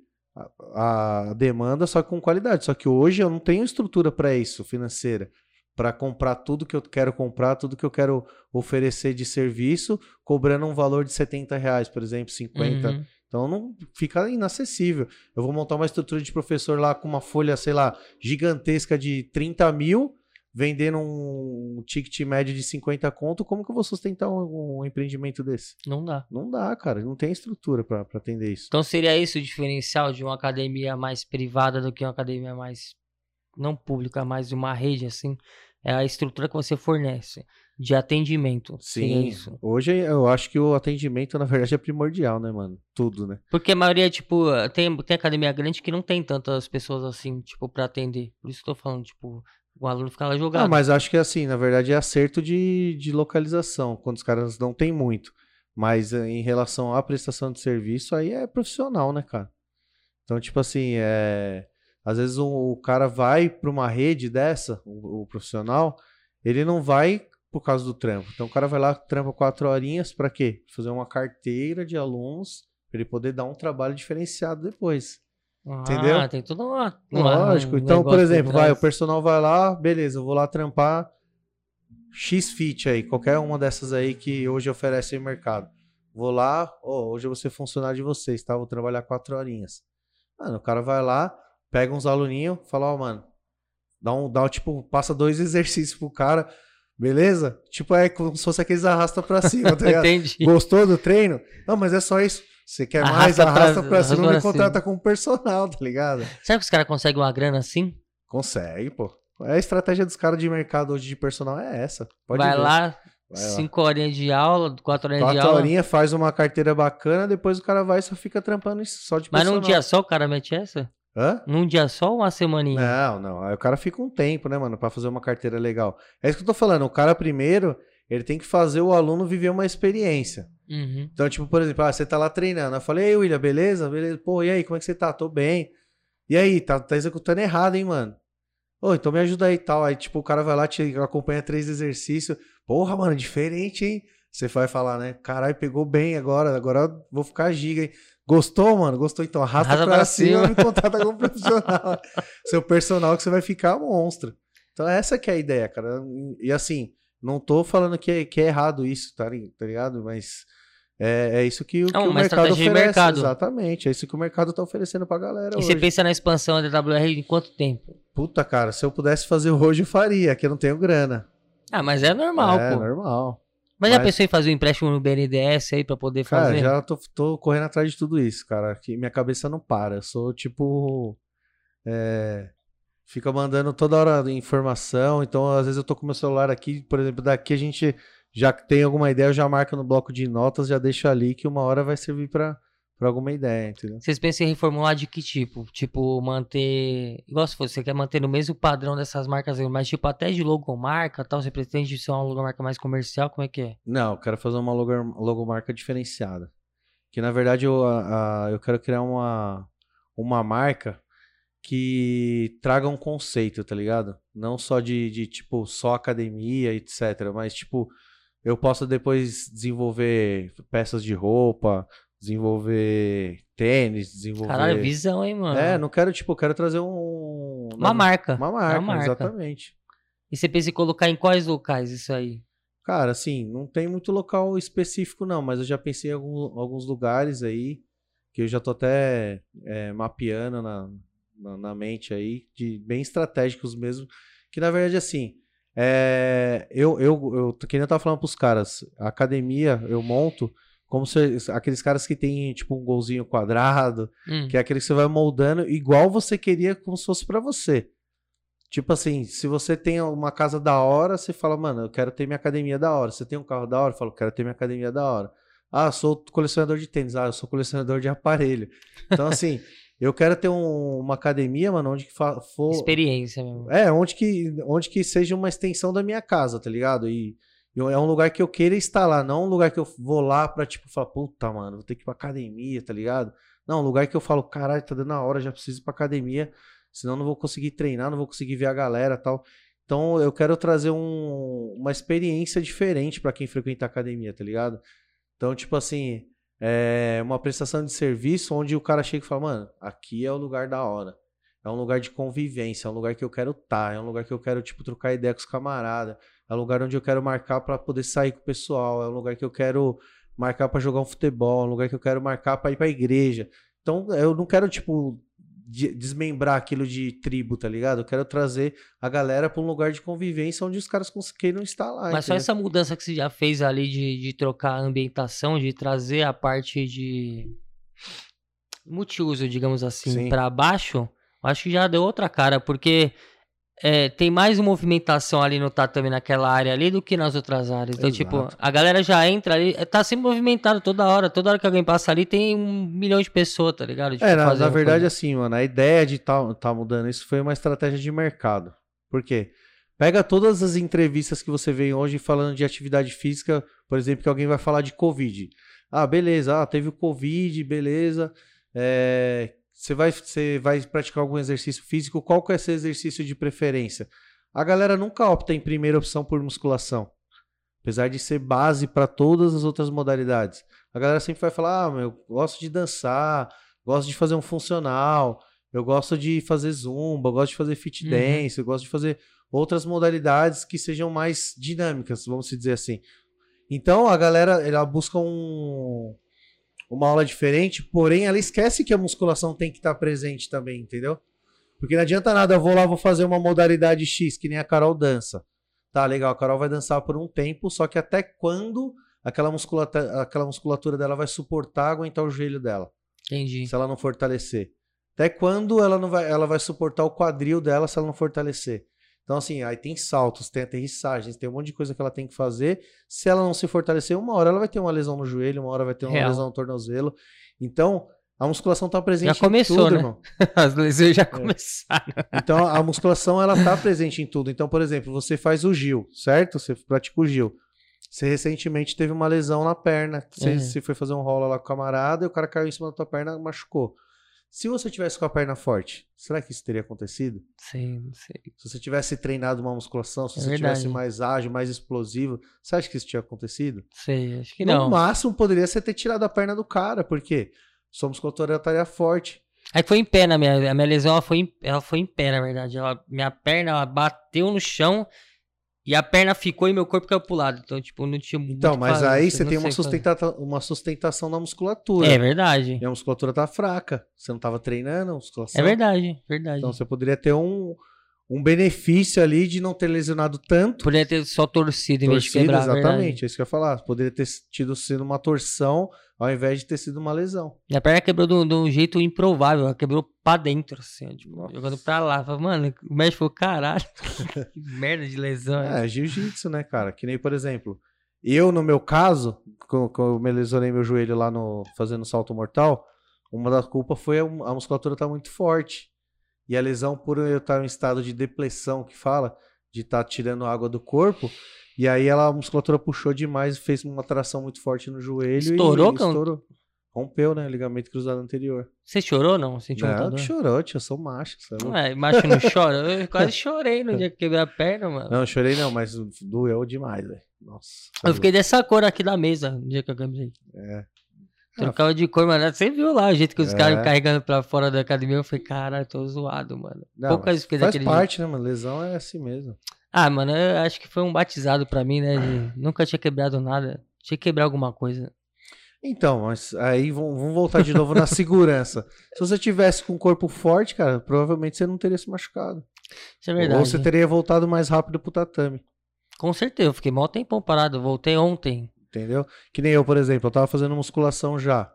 a, a demanda, só que com qualidade. Só que hoje eu não tenho estrutura para isso financeira para comprar tudo que eu quero comprar, tudo que eu quero oferecer de serviço, cobrando um valor de 70 reais, por exemplo, 50. Uhum. Então não fica inacessível. Eu vou montar uma estrutura de professor lá com uma folha, sei lá, gigantesca de 30 mil. Vendendo um ticket médio de 50 conto, como que eu vou sustentar um, um empreendimento desse? Não dá. Não dá, cara. Não tem estrutura pra pra atender isso. Então seria isso o diferencial de uma academia mais privada do que uma academia mais não pública, mais de uma rede assim? É a estrutura que você fornece de atendimento. Sim. isso. Hoje eu acho que o atendimento, na verdade, é primordial, né, mano? Tudo, né? Porque a maioria, tipo, tem, tem academia grande que não tem tantas pessoas assim, tipo, pra atender. Por isso que eu tô falando, tipo, o aluno fica lá jogado. Ah, mas acho que assim, na verdade, é acerto de, de localização, quando os caras não tem muito. Mas eh, em relação à prestação de serviço, aí é profissional, né, cara? Então, tipo assim, é... às vezes o, o cara vai pra uma rede dessa, o, o profissional, ele não vai por causa do trampo. Então o cara vai lá, trampa quatro horinhas, pra quê? Fazer uma carteira de alunos, pra ele poder dar um trabalho diferenciado depois. Ah, entendeu? tem tudo uma, uma- Lógico. um Então, por exemplo, vai, o personal vai lá, beleza, eu vou lá trampar X fit aí, qualquer uma dessas aí que hoje oferece no mercado. Vou lá, ó, hoje eu vou ser funcionário de vocês, tá? Vou trabalhar quatro horinhas. Mano, o cara vai lá, pega uns aluninhos, fala, ó, mano, dá um, dá um, tipo, passa dois [LAUGHS] exercícios pro cara, beleza? Tipo, é como se fosse aqueles arrasta pra cima, tá [LAUGHS] ligado? Entendi. Gostou do treino? Não, mas é só isso. Você quer mais, Arrasta pra- arrasta pra, arrasta cima, pra me contrata como personal, tá ligado? Será que os caras conseguem uma grana assim? Consegue, pô. É a estratégia dos caras de mercado hoje de personal é essa. Pode vai ver. lá, Vai lá. cinco horinhas de aula, quatro horinhas de Quatro aula. horinhas, faz uma carteira bacana, depois o cara vai e só fica trampando isso só de Mas personal. num dia só o cara mete essa? Hã? Num dia só ou uma semaninha? Não, não. Aí o cara fica um tempo, né, mano, pra fazer uma carteira legal. É isso que eu tô falando. O cara primeiro, ele tem que fazer o aluno viver uma experiência. Uhum. Então, tipo, por exemplo, ah, você tá lá treinando. Eu falei, ei, William, beleza? Beleza. Pô, e aí, como é que você tá? Tô bem. E aí, tá, tá executando errado, hein, mano? Ô, então me ajuda aí e tal. Aí, tipo, o cara vai lá, te acompanha três exercícios. Porra, mano, diferente, hein? Você vai falar, né? Caralho, pegou bem agora. Agora eu vou ficar giga, hein? Gostou, mano? Gostou? Então arrasta, Arrasta pra, pra cima e me contrata como profissional. [LAUGHS] Seu personal que você vai ficar monstro. Então essa que é a ideia, cara. E assim, não tô falando que é, que é errado isso, tá, tá ligado? Mas é, é isso que, o- que É o mercado oferece. mercado. Exatamente, é isso que o mercado tá oferecendo pra galera E hoje. você pensa na expansão da WR em quanto tempo? Puta, cara, se eu pudesse fazer hoje, eu faria. Aqui eu não tenho grana. Ah, mas é normal, é, pô. normal. Mas já Mas- pensou em fazer um empréstimo no BNDES aí pra poder Cara, fazer? já tô, tô correndo atrás de tudo isso, cara. Que minha cabeça não para. Eu sou tipo. É, fica mandando toda hora informação. Então, às vezes, eu tô com meu celular aqui, por exemplo, daqui a gente já tem alguma ideia, eu já marco no bloco de notas, já deixo ali que uma hora vai servir pra, pra alguma ideia, entendeu? Vocês pensam em reformular de que tipo? Tipo, manter. Igual se fosse, você quer manter no mesmo padrão dessas marcas aí, mas tipo, até de logomarca e tal, você pretende ser uma logomarca mais comercial, como é que é? Não, eu quero fazer uma logo, logomarca diferenciada. Que na verdade eu, a- a- eu quero criar uma, uma marca que traga um conceito, tá ligado? Não só de, de tipo, só academia, etc. Mas tipo, eu posso depois desenvolver peças de roupa, desenvolver tênis, desenvolver. Caralho, visão, hein, mano? É, não quero, tipo, eu quero trazer um. Uma marca. Uma marca, Uma marca. exatamente. E você pensa em colocar em quais locais isso aí? Cara, assim, não tem muito local específico, não, mas eu já pensei em algum- alguns lugares aí, que eu já tô até é, mapeando na, na, na mente aí, de bem estratégicos mesmo, que na verdade, assim, é, eu, eu, eu, que nem eu tava falando pros caras, a academia eu monto como se aqueles caras que tem, tipo, um golzinho quadrado, Hum. que é aquele que você vai moldando igual você queria, como se fosse pra você. Tipo assim, se você tem uma casa da hora, você fala, mano, eu quero ter minha academia da hora. Você tem um carro da hora, eu falo, quero ter minha academia da hora. Ah, sou colecionador de tênis. Ah, eu sou colecionador de aparelho. Então, assim, eu quero ter um- uma academia, mano, onde que for. Experiência mesmo. É, onde que, onde que seja uma extensão da minha casa, tá ligado? E, e é um lugar que eu queira estar lá, não um lugar que eu vou lá pra, tipo, falar, puta, mano, vou ter que ir pra academia, tá ligado? Não, um lugar que eu falo, caralho, tá dando a hora, já preciso ir pra academia, senão não vou conseguir treinar, não vou conseguir ver a galera tal. Então eu quero trazer um- uma experiência diferente pra quem frequenta a academia, tá ligado? Então, tipo assim, é uma prestação de serviço onde o cara chega e fala, mano, aqui é o lugar da hora. É um lugar de convivência, é um lugar que eu quero estar, é um lugar que eu quero, tipo, trocar ideia com os camaradas, é um lugar onde eu quero marcar pra poder sair com o pessoal, é um lugar que eu quero marcar pra jogar um futebol, é um lugar que eu quero marcar pra ir pra igreja. Então, eu não quero, tipo, de- desmembrar aquilo de tribo, tá ligado? Eu quero trazer a galera pra um lugar de convivência onde os caras cons- queiram estar lá. Mas só entendeu? essa mudança que você já fez ali de, de trocar a ambientação, de trazer a parte de multiuso, digamos assim, Sim. pra baixo, acho que já deu outra cara, porque é, tem mais movimentação ali no tatame naquela área ali do que nas outras áreas. Então, tipo, Exato. a galera já entra ali, é, tá sempre movimentado toda hora, toda hora que alguém passa ali tem um milhão de pessoas, tá ligado? Tipo, É, na, na verdade, coisa. assim, mano, a ideia de tá, tá mudando isso foi uma estratégia de mercado. Por quê? Pega todas as entrevistas que você vê hoje falando de atividade física, por exemplo, que alguém vai falar de Covid. Ah, beleza, ah, teve o Covid, beleza. É, você, vai, você vai praticar algum exercício físico, qual que é seu exercício de preferência? A galera nunca opta em primeira opção por musculação. Apesar de ser base para todas as outras modalidades. A galera sempre vai falar: ah, eu gosto de dançar, gosto de fazer um funcional, eu gosto de fazer zumba, eu gosto de fazer fit Uhum. dance, eu gosto de fazer outras modalidades que sejam mais dinâmicas, vamos dizer assim. Então a galera ela busca um, uma aula diferente, porém ela esquece que a musculação tem que estar presente também, entendeu? Porque não adianta nada, eu vou lá, vou fazer uma modalidade X, que nem a Carol dança. Tá, legal, a Carol vai dançar por um tempo, só que até quando aquela musculatura, aquela musculatura dela vai suportar aguentar o joelho dela, Entendi. se ela não fortalecer. Até quando ela não vai, ela vai suportar o quadril dela se ela não fortalecer. Então, assim, aí tem saltos, tem aterrissagens, tem um monte de coisa que ela tem que fazer. Se ela não se fortalecer, uma hora ela vai ter uma lesão no joelho, uma hora vai ter uma Real. lesão no tornozelo. Então, a musculação tá presente Já começou, em tudo, né? irmão. [LAUGHS] As lesões já começaram. Então a musculação ela tá presente em tudo. Então, por exemplo, você faz o Gil, certo? Você pratica o Gil. Você recentemente teve uma lesão na perna. Você, Uhum. você foi fazer um rola lá com o camarada e o cara caiu em cima da tua perna e machucou. Se você tivesse com a perna forte, será que isso teria acontecido? Sei, não sei. Se você tivesse treinado uma musculação, se É você verdade. tivesse mais ágil, mais explosivo, você acha que isso tinha acontecido? Sei, acho que no não. máximo poderia ser ter tirado a perna do cara, porque sua musculatura estaria forte. Aí foi em pé na minha, a minha lesão, ela foi em, ela foi em pé, na verdade. Ela, minha perna, ela bateu no chão e a perna ficou e meu corpo caiu pro lado. Então, tipo, não tinha muito Então, mas fazer, aí você tem uma, sustenta uma sustentação na musculatura. É verdade. E a musculatura tá fraca. Você não tava treinando a musculação. É verdade, verdade. Então você poderia ter um, um benefício ali de não ter lesionado tanto. Poderia ter só torcido em vez de quebrar, exatamente, é isso que eu ia falar. Poderia ter tido sido uma torção ao invés de ter sido uma lesão. Minha perna quebrou de um, de um jeito improvável. Ela quebrou pra dentro, assim, tipo, jogando pra lá. Falei, Mano, o médico falou, caralho, [LAUGHS] que merda de lesão. É, jiu-jitsu, né, cara? Que nem, por exemplo, eu, no meu caso, quando eu me lesionei meu joelho lá no fazendo salto mortal, uma das culpas foi a, a musculatura estar muito forte. E a lesão, por eu estar em estado de depressão, que fala, de estar tirando água do corpo, e aí ela, a musculatura puxou demais fez uma tração muito forte no joelho Estourou, e estourou. Rompeu, né? Ligamento cruzado anterior. Você chorou não? Sentiu Não, dor? que chorou, tio, eu sou macho. você é. Ué, macho não [LAUGHS] chora? Eu quase chorei no dia que quebrei a perna, mano. Não, chorei não, mas doeu demais, velho. Nossa. Eu fiquei dessa cor aqui da mesa no dia que eu quebrei. É. Trocava de cor, mano. Você viu lá o jeito que os É. caras carregando pra fora da academia. Eu falei, caralho, tô zoado, mano. Não, Poucas vezes faz parte, né, mano? Lesão é assim mesmo. Ah, mano, eu acho que foi um batizado pra mim, né? de- [CLEARS THROAT] Nunca tinha quebrado nada. Tinha que quebrar alguma coisa. Então, mas aí vamos, voltar de novo na [LAUGHS] segurança. Se você tivesse com um corpo forte, cara, provavelmente você não teria se machucado. Isso é verdade. Ou você teria voltado mais rápido pro tatame, Com certeza, eu fiquei mó tempão parado. Voltei ontem. Entendeu? Que nem eu, por exemplo, eu tava fazendo musculação já.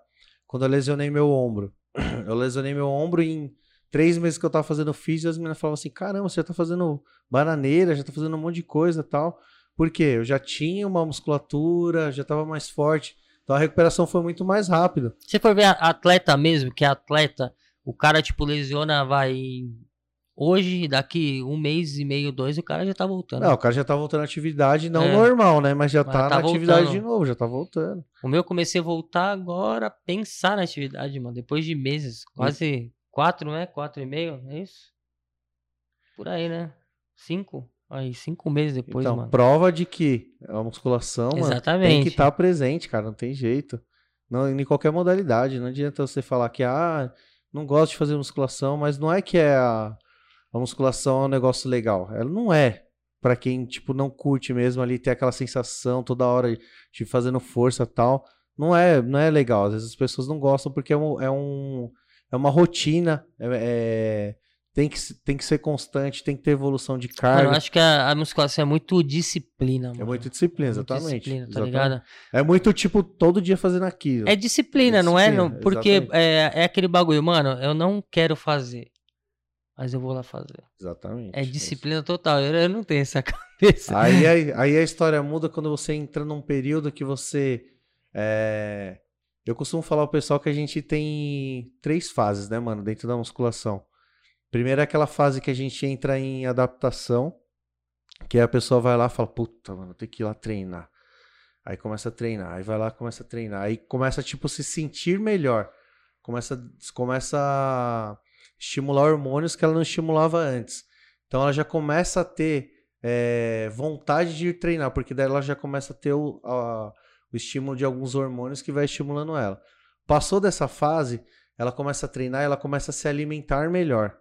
Quando eu lesionei meu ombro. [CLEARS THROAT] Eu lesionei meu ombro em três meses que eu tava fazendo físio, as meninas falavam assim, caramba, você já tá fazendo bananeira, já tá fazendo um monte de coisa tal. Por quê? Eu já tinha uma musculatura, já tava mais forte. Então a recuperação foi muito mais rápida. Se for ver atleta mesmo, que é atleta, o cara, tipo, lesiona, vai. Hoje, daqui um mês e meio, dois, o cara já tá voltando. Não, o cara já tá voltando à atividade, não É. normal, né? Mas já Mas tá, tá na atividade voltando. de novo, já tá voltando. O meu eu comecei a voltar agora, a pensar na atividade, mano. Depois de meses, quase quatro, né? Quatro e meio, é isso? Por aí, né? Cinco? Aí, cinco meses depois, então, mano. prova de que a musculação, mano, tem Exatamente. que estar presente, cara, não tem jeito. Não, em qualquer modalidade. Não adianta você falar que, ah, não gosto de fazer musculação, mas não é que é a, a musculação é um negócio legal. Ela não é. Pra quem, tipo, não curte mesmo ali, ter aquela sensação toda hora de fazendo força e tal. Não é, não é legal. Às vezes as pessoas não gostam porque é um, é um, é uma rotina, é, é- tem, que, tem que ser constante, tem que ter evolução de carga. eu acho que a, a musculação é muito disciplina, mano. É muito disciplina, Muito exatamente. disciplina, tá exatamente. ligado? É muito, tipo, todo dia fazendo aquilo. É disciplina, não é? Disciplina, Não, porque exatamente. é, é aquele bagulho, mano, eu não quero fazer, mas eu vou lá fazer. Exatamente. É disciplina total, eu, eu não tenho essa [LAUGHS] cabeça. Aí, aí, aí a história muda quando você entra num período que você. é, Eu costumo falar ao pessoal que a gente tem três fases, né, mano, dentro da musculação. Primeiro é aquela fase que a gente entra em adaptação, que a pessoa vai lá e fala, puta, mano, tem que ir lá treinar. Aí começa a treinar, aí vai lá começa a treinar, aí começa, tipo, se sentir melhor. Começa, começa a estimular hormônios que ela não estimulava antes. Então ela já começa a ter é, vontade de ir treinar, porque daí ela já começa a ter o, a- o estímulo de alguns hormônios que vai estimulando ela. Passou dessa fase, ela começa a treinar ela começa a se alimentar melhor.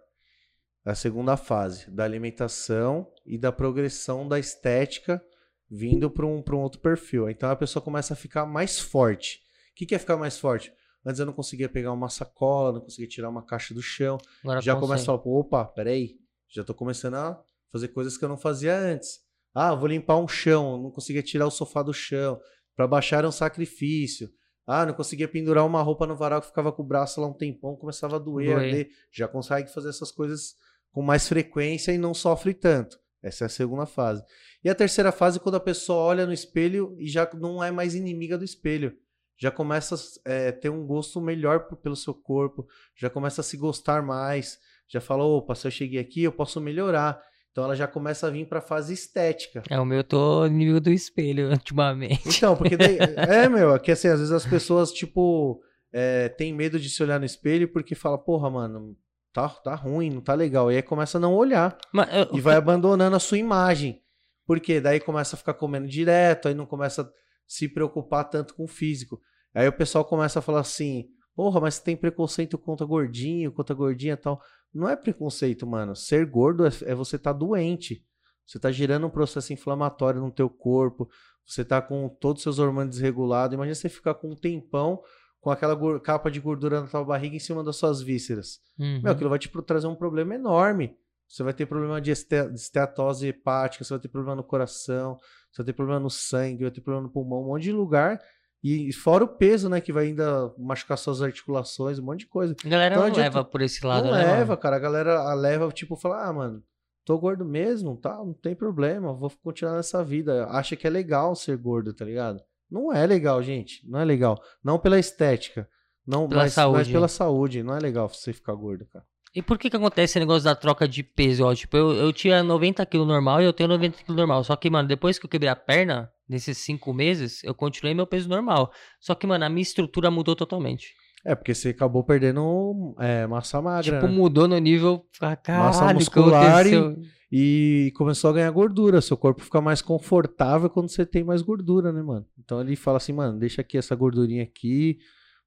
É A segunda fase, da alimentação e da progressão da estética vindo para um, um outro perfil. Então a pessoa começa a ficar mais forte. O que, que é ficar mais forte? Antes eu não conseguia pegar uma sacola, não conseguia tirar uma caixa do chão Agora já consegue. começa a falar, opa, peraí, já tô começando a fazer coisas que eu não fazia antes. Ah, vou limpar um chão, não conseguia tirar o sofá do chão. Para baixar era um sacrifício. Ah, não conseguia pendurar uma roupa no varal que ficava com o braço lá um tempão, começava a doer, Doer. Já consegue fazer essas coisas com mais frequência e não sofre tanto. Essa é a segunda fase. E a terceira fase, quando a pessoa olha no espelho e já não é mais inimiga do espelho. Já começa a ter um gosto melhor pelo seu corpo, já começa a se gostar mais, já fala, opa, se eu cheguei aqui, eu posso melhorar. Então ela já começa a vir para a fase estética. É, o meu eu tô no nível do espelho [LAUGHS] ultimamente. Então, porque daí, [LAUGHS] é, meu, é que assim, às vezes as pessoas, tipo, é, tem medo de se olhar no espelho porque fala, porra, mano, tá, tá ruim, não tá legal. E aí começa a não olhar Mas eu- e vai abandonando a sua imagem. Porque daí começa a ficar comendo direto, aí não começa se preocupar tanto com o físico. Aí o pessoal começa a falar assim: porra, mas você tem preconceito contra gordinho, contra gordinha e tal. Não é preconceito, mano. Ser gordo é, é você estar doente. Você tá gerando um processo inflamatório no teu corpo. Você tá com todos os seus hormônios desregulados. Imagina você ficar com um tempão com aquela capa de gordura na tua barriga em cima das suas vísceras. Uhum. Meu, aquilo vai te trazer um problema enorme. Você vai ter problema de este- de esteatose hepática, você vai ter problema no coração, você vai ter problema no sangue, vai ter problema no pulmão, um monte de lugar. E, fora o peso, né, que vai ainda machucar suas articulações, um monte de coisa. A galera Não não, adianta- leva por esse lado, não né? leva, mano? cara. A galera a leva, tipo, fala, ah, mano, tô gordo mesmo, tá? Não tem problema, vou continuar nessa vida. Acha que é legal ser gordo, tá ligado? Não é legal, gente. Não é legal. Não pela estética. Não, Pela mas, saúde. mas pela saúde. Não é legal você ficar gordo, cara. E por que que acontece esse negócio da troca de peso? Ó, tipo, eu, eu tinha 90 quilos normal e eu tenho 90 quilos normal. Só que, mano, depois que eu quebrei a perna, nesses cinco meses, eu continuei meu peso normal. Só que, mano, a minha estrutura mudou totalmente. É, porque você acabou perdendo é, massa magra. tipo, né? mudou no nível. ah, Caralho, que muscular e-? E começou a ganhar gordura. Seu corpo fica mais confortável quando você tem mais gordura, né, mano? Então ele fala assim, mano, deixa aqui essa gordurinha aqui.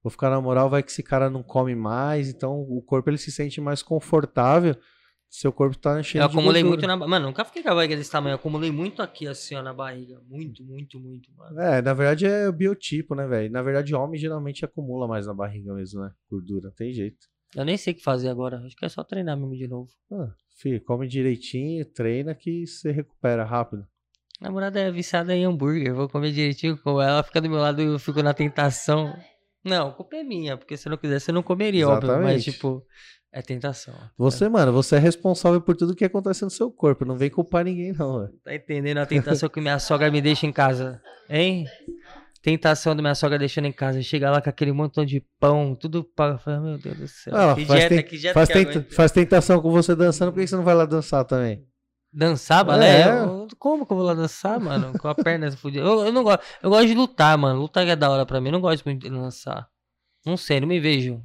Vou ficar na moral, vai que esse cara não come mais. Então o corpo ele se sente mais confortável. Seu corpo tá enchendo Eu de acumulei gordura. muito na. ba- Mano, nunca fiquei com a barriga desse tamanho. Eu acumulei muito aqui, assim, ó, na barriga. Muito, muito, muito, mano. É, na verdade é o biotipo, né, velho? Na verdade, homem geralmente acumula mais na barriga mesmo, né? Gordura, não tem jeito. Eu nem sei o que fazer agora. Acho que é só treinar mesmo de novo. Ah, filho, come direitinho, treina que você recupera rápido. A namorada é viciada em hambúrguer. Vou comer direitinho com ela. Fica do meu lado e eu fico na tentação. Não, a culpa é minha. Porque se eu não quisesse, eu não comeria, óbvio. Mas, Exatamente. tipo, é tentação. Você, mano, você é responsável por tudo que acontece no seu corpo. Não vem culpar ninguém, não, velho. Tá entendendo a tentação que minha [LAUGHS] sogra me deixa em casa? Hein? Tentação da minha sogra deixando em casa. Chega lá com aquele montão de pão, tudo pago. Fala, Meu Deus do céu. Ah, que, faz, dieta, ten- que dieta faz, que faz tentação com você dançando, por que você não vai lá dançar também? Dançar, balé? É. Eu- Como que eu vou lá dançar, mano? Com a perna fodida. Eu, eu não gosto. Eu gosto de lutar, mano. Lutar é da hora pra mim. Eu não gosto muito de dançar. Não sei, não me vejo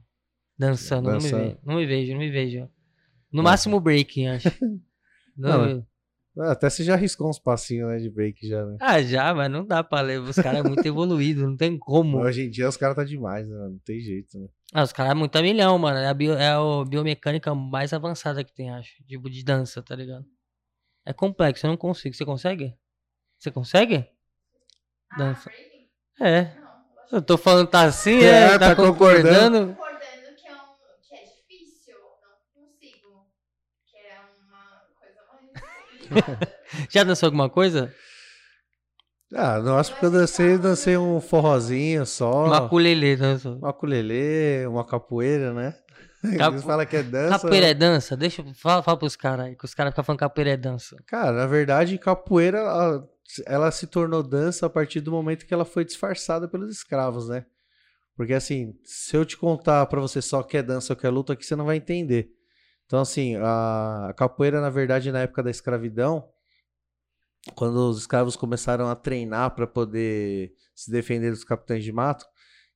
dançando. Não me vejo. Não me vejo, não me vejo. No máximo breaking, acho. [LAUGHS] Não, Não, Até você já arriscou uns passinhos, né, de break já, né? Ah, já, mas não dá pra ler. Os caras é muito evoluído, não tem como. Hoje em dia os caras tá demais, né? Não tem jeito, né? Ah, os caras é muito a milhão, mano. É a, bio, é a biomecânica mais avançada que tem, acho. Tipo, de dança, tá ligado? É complexo, eu não consigo. Você consegue? Você consegue? Ah, Dança. É. Eu tô falando tá assim, é, é tá, tá concordando. concordando. É que é difícil, não consigo. Que é uma coisa [LAUGHS] Já dançou alguma coisa? Ah, não acho que eu dancei, então, dancei um forrozinho só. Maculelê dançou. Maculelê, uma capoeira, né? Capo... Eles falam que é dança. Capoeira é dança? Deixa eu fala, fala pros caras aí, que os caras ficam falando que capoeira é dança. Cara, na verdade, capoeira ela, ela se tornou dança a partir do momento que ela foi disfarçada pelos escravos, né? Porque assim, se eu te contar para você só que é dança ou que é luta, aqui você não vai entender. Então, assim, a capoeira, na verdade, na época da escravidão, quando os escravos começaram a treinar para poder se defender dos capitães de mato,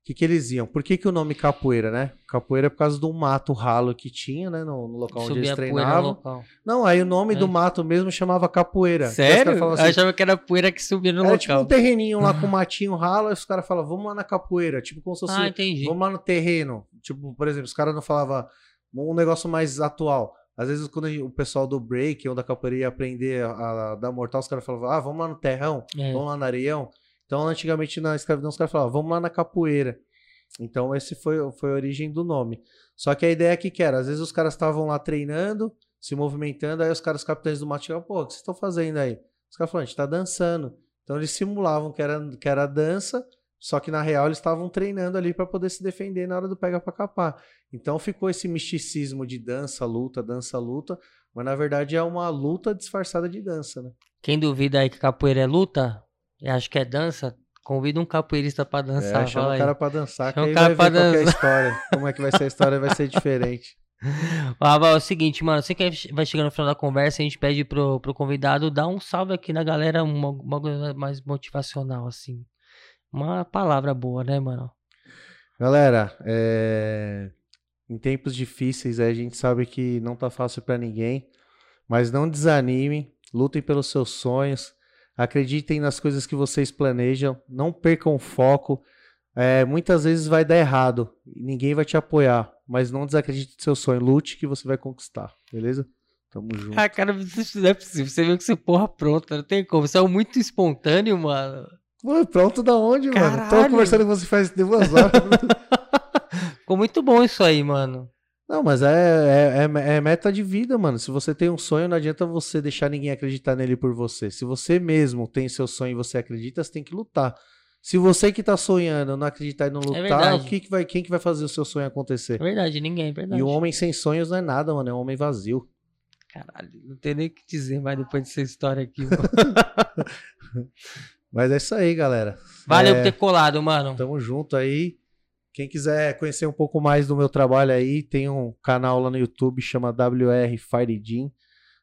que, que eles iam? Por que, que o nome capoeira, né? Capoeira é por causa do mato ralo que tinha, né? No, no local onde eles treinavam. Não, aí o nome é. do mato mesmo chamava capoeira. Sério? Assim, Eu achava que era poeira que subia no era local. tipo um terreninho lá com [LAUGHS] matinho ralo, e os caras falavam, vamos lá na capoeira. Tipo como se fosse, ah, entendi. vamos lá no terreno. Tipo, por exemplo, os caras não falavam um negócio mais atual. Às vezes, quando o pessoal do break ou da capoeira ia aprender a, a dar mortal, os caras falavam, ah, vamos lá no terrão, é. vamos lá no areião. Então, antigamente na escravidão, os caras falavam, vamos lá na capoeira. Então, esse foi, foi a origem do nome. Só que a ideia aqui que era, às vezes os caras estavam lá treinando, se movimentando, aí os caras, os capitães do mato, chegavam, pô, o que vocês estão fazendo aí? Os caras falaram, a gente tá dançando. Então, eles simulavam que era, que era dança, só que na real eles estavam treinando ali para poder se defender na hora do pega para capar. Então ficou esse misticismo de dança, luta, dança, luta, mas na verdade é uma luta disfarçada de dança, né? Quem duvida aí que capoeira é luta, e acha que é dança, convida um capoeirista para dançar. É, chama um cara para dançar, chama que aí cara vai ver qual é a história. Como é que vai ser a história, vai ser diferente. [LAUGHS] Ah, é o seguinte, mano, você que vai chegando no final da conversa, a gente pede pro, pro convidado dar um salve aqui na galera, uma, uma coisa mais motivacional, assim. Uma palavra boa, né, mano? Galera, é... em tempos difíceis a gente sabe que não tá fácil para ninguém, mas não desanimem, lutem pelos seus sonhos, acreditem nas coisas que vocês planejam, não percam foco. É, muitas vezes vai dar errado, ninguém vai te apoiar, mas não desacredite no seu sonho, lute que você vai conquistar, beleza? Tamo junto. Ah, cara, não é possível. Você viu que você porra pronta, não tem como. Você é muito espontâneo, mano. Pô, pronto da onde, Caralho. mano? Tô conversando com você faz duas horas. [LAUGHS] Ficou muito bom isso aí, mano. Não, mas é, é, é, é, meta de vida, mano. Se você tem um sonho, não adianta você deixar ninguém acreditar nele por você. Se você mesmo tem seu sonho e você acredita, você tem que lutar. Se você que tá sonhando não acreditar e não é lutar, é o que que vai, quem que vai fazer o seu sonho acontecer? É verdade, ninguém, é verdade. E o homem sem sonhos não é nada, mano. É um homem vazio. Caralho, não tem nem o que dizer mais depois dessa história aqui, [LAUGHS] Mas é isso aí, galera. Valeu é, por ter colado, mano. Tamo junto aí. Quem quiser conhecer um pouco mais do meu trabalho aí, tem um canal lá no YouTube, chama WR Firedim.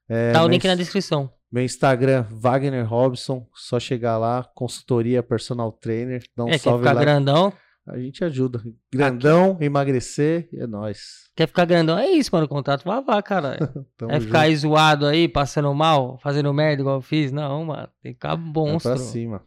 É, tá o link na descrição. Meu Instagram, Wagner Robson. Só chegar lá, consultoria, personal trainer. Dá um é, salve quer ficar lá. grandão? A gente ajuda. Grandão, Aqui. emagrecer, é nóis. Quer ficar grandão? É isso, mano. Vai vá, cara. [LAUGHS] é ficar aí zoado aí, passando mal, fazendo merda igual eu fiz? Não, mano. Tem que ficar monstro. É pra cima.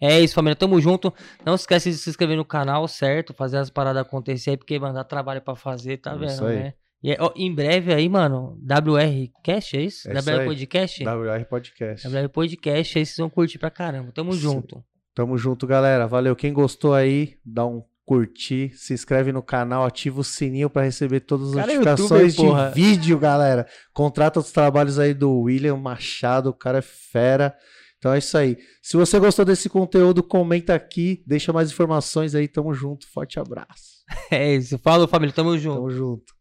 É isso, família. Tamo junto. Não esquece de se inscrever no canal, certo? Fazer as paradas acontecer aí, porque, mano, dá trabalho pra fazer, tá é vendo, né? E, ó, em breve aí, mano, WR Cast, é isso? É WR isso Podcast? WR Podcast. WR Podcast, aí vocês vão curtir pra caramba. Tamo Sim. junto. Tamo junto, galera. Valeu. Quem gostou aí, dá um curtir, se inscreve no canal, ativa o sininho para receber todas as cara, é notificações YouTuber, de vídeo, galera. Contrata os trabalhos aí do William Machado, o cara é fera. Então é isso aí. Se você gostou desse conteúdo, comenta aqui, deixa mais informações aí. Tamo junto. Forte abraço. [LAUGHS] É isso. Falou, família. Tamo junto. Tamo junto.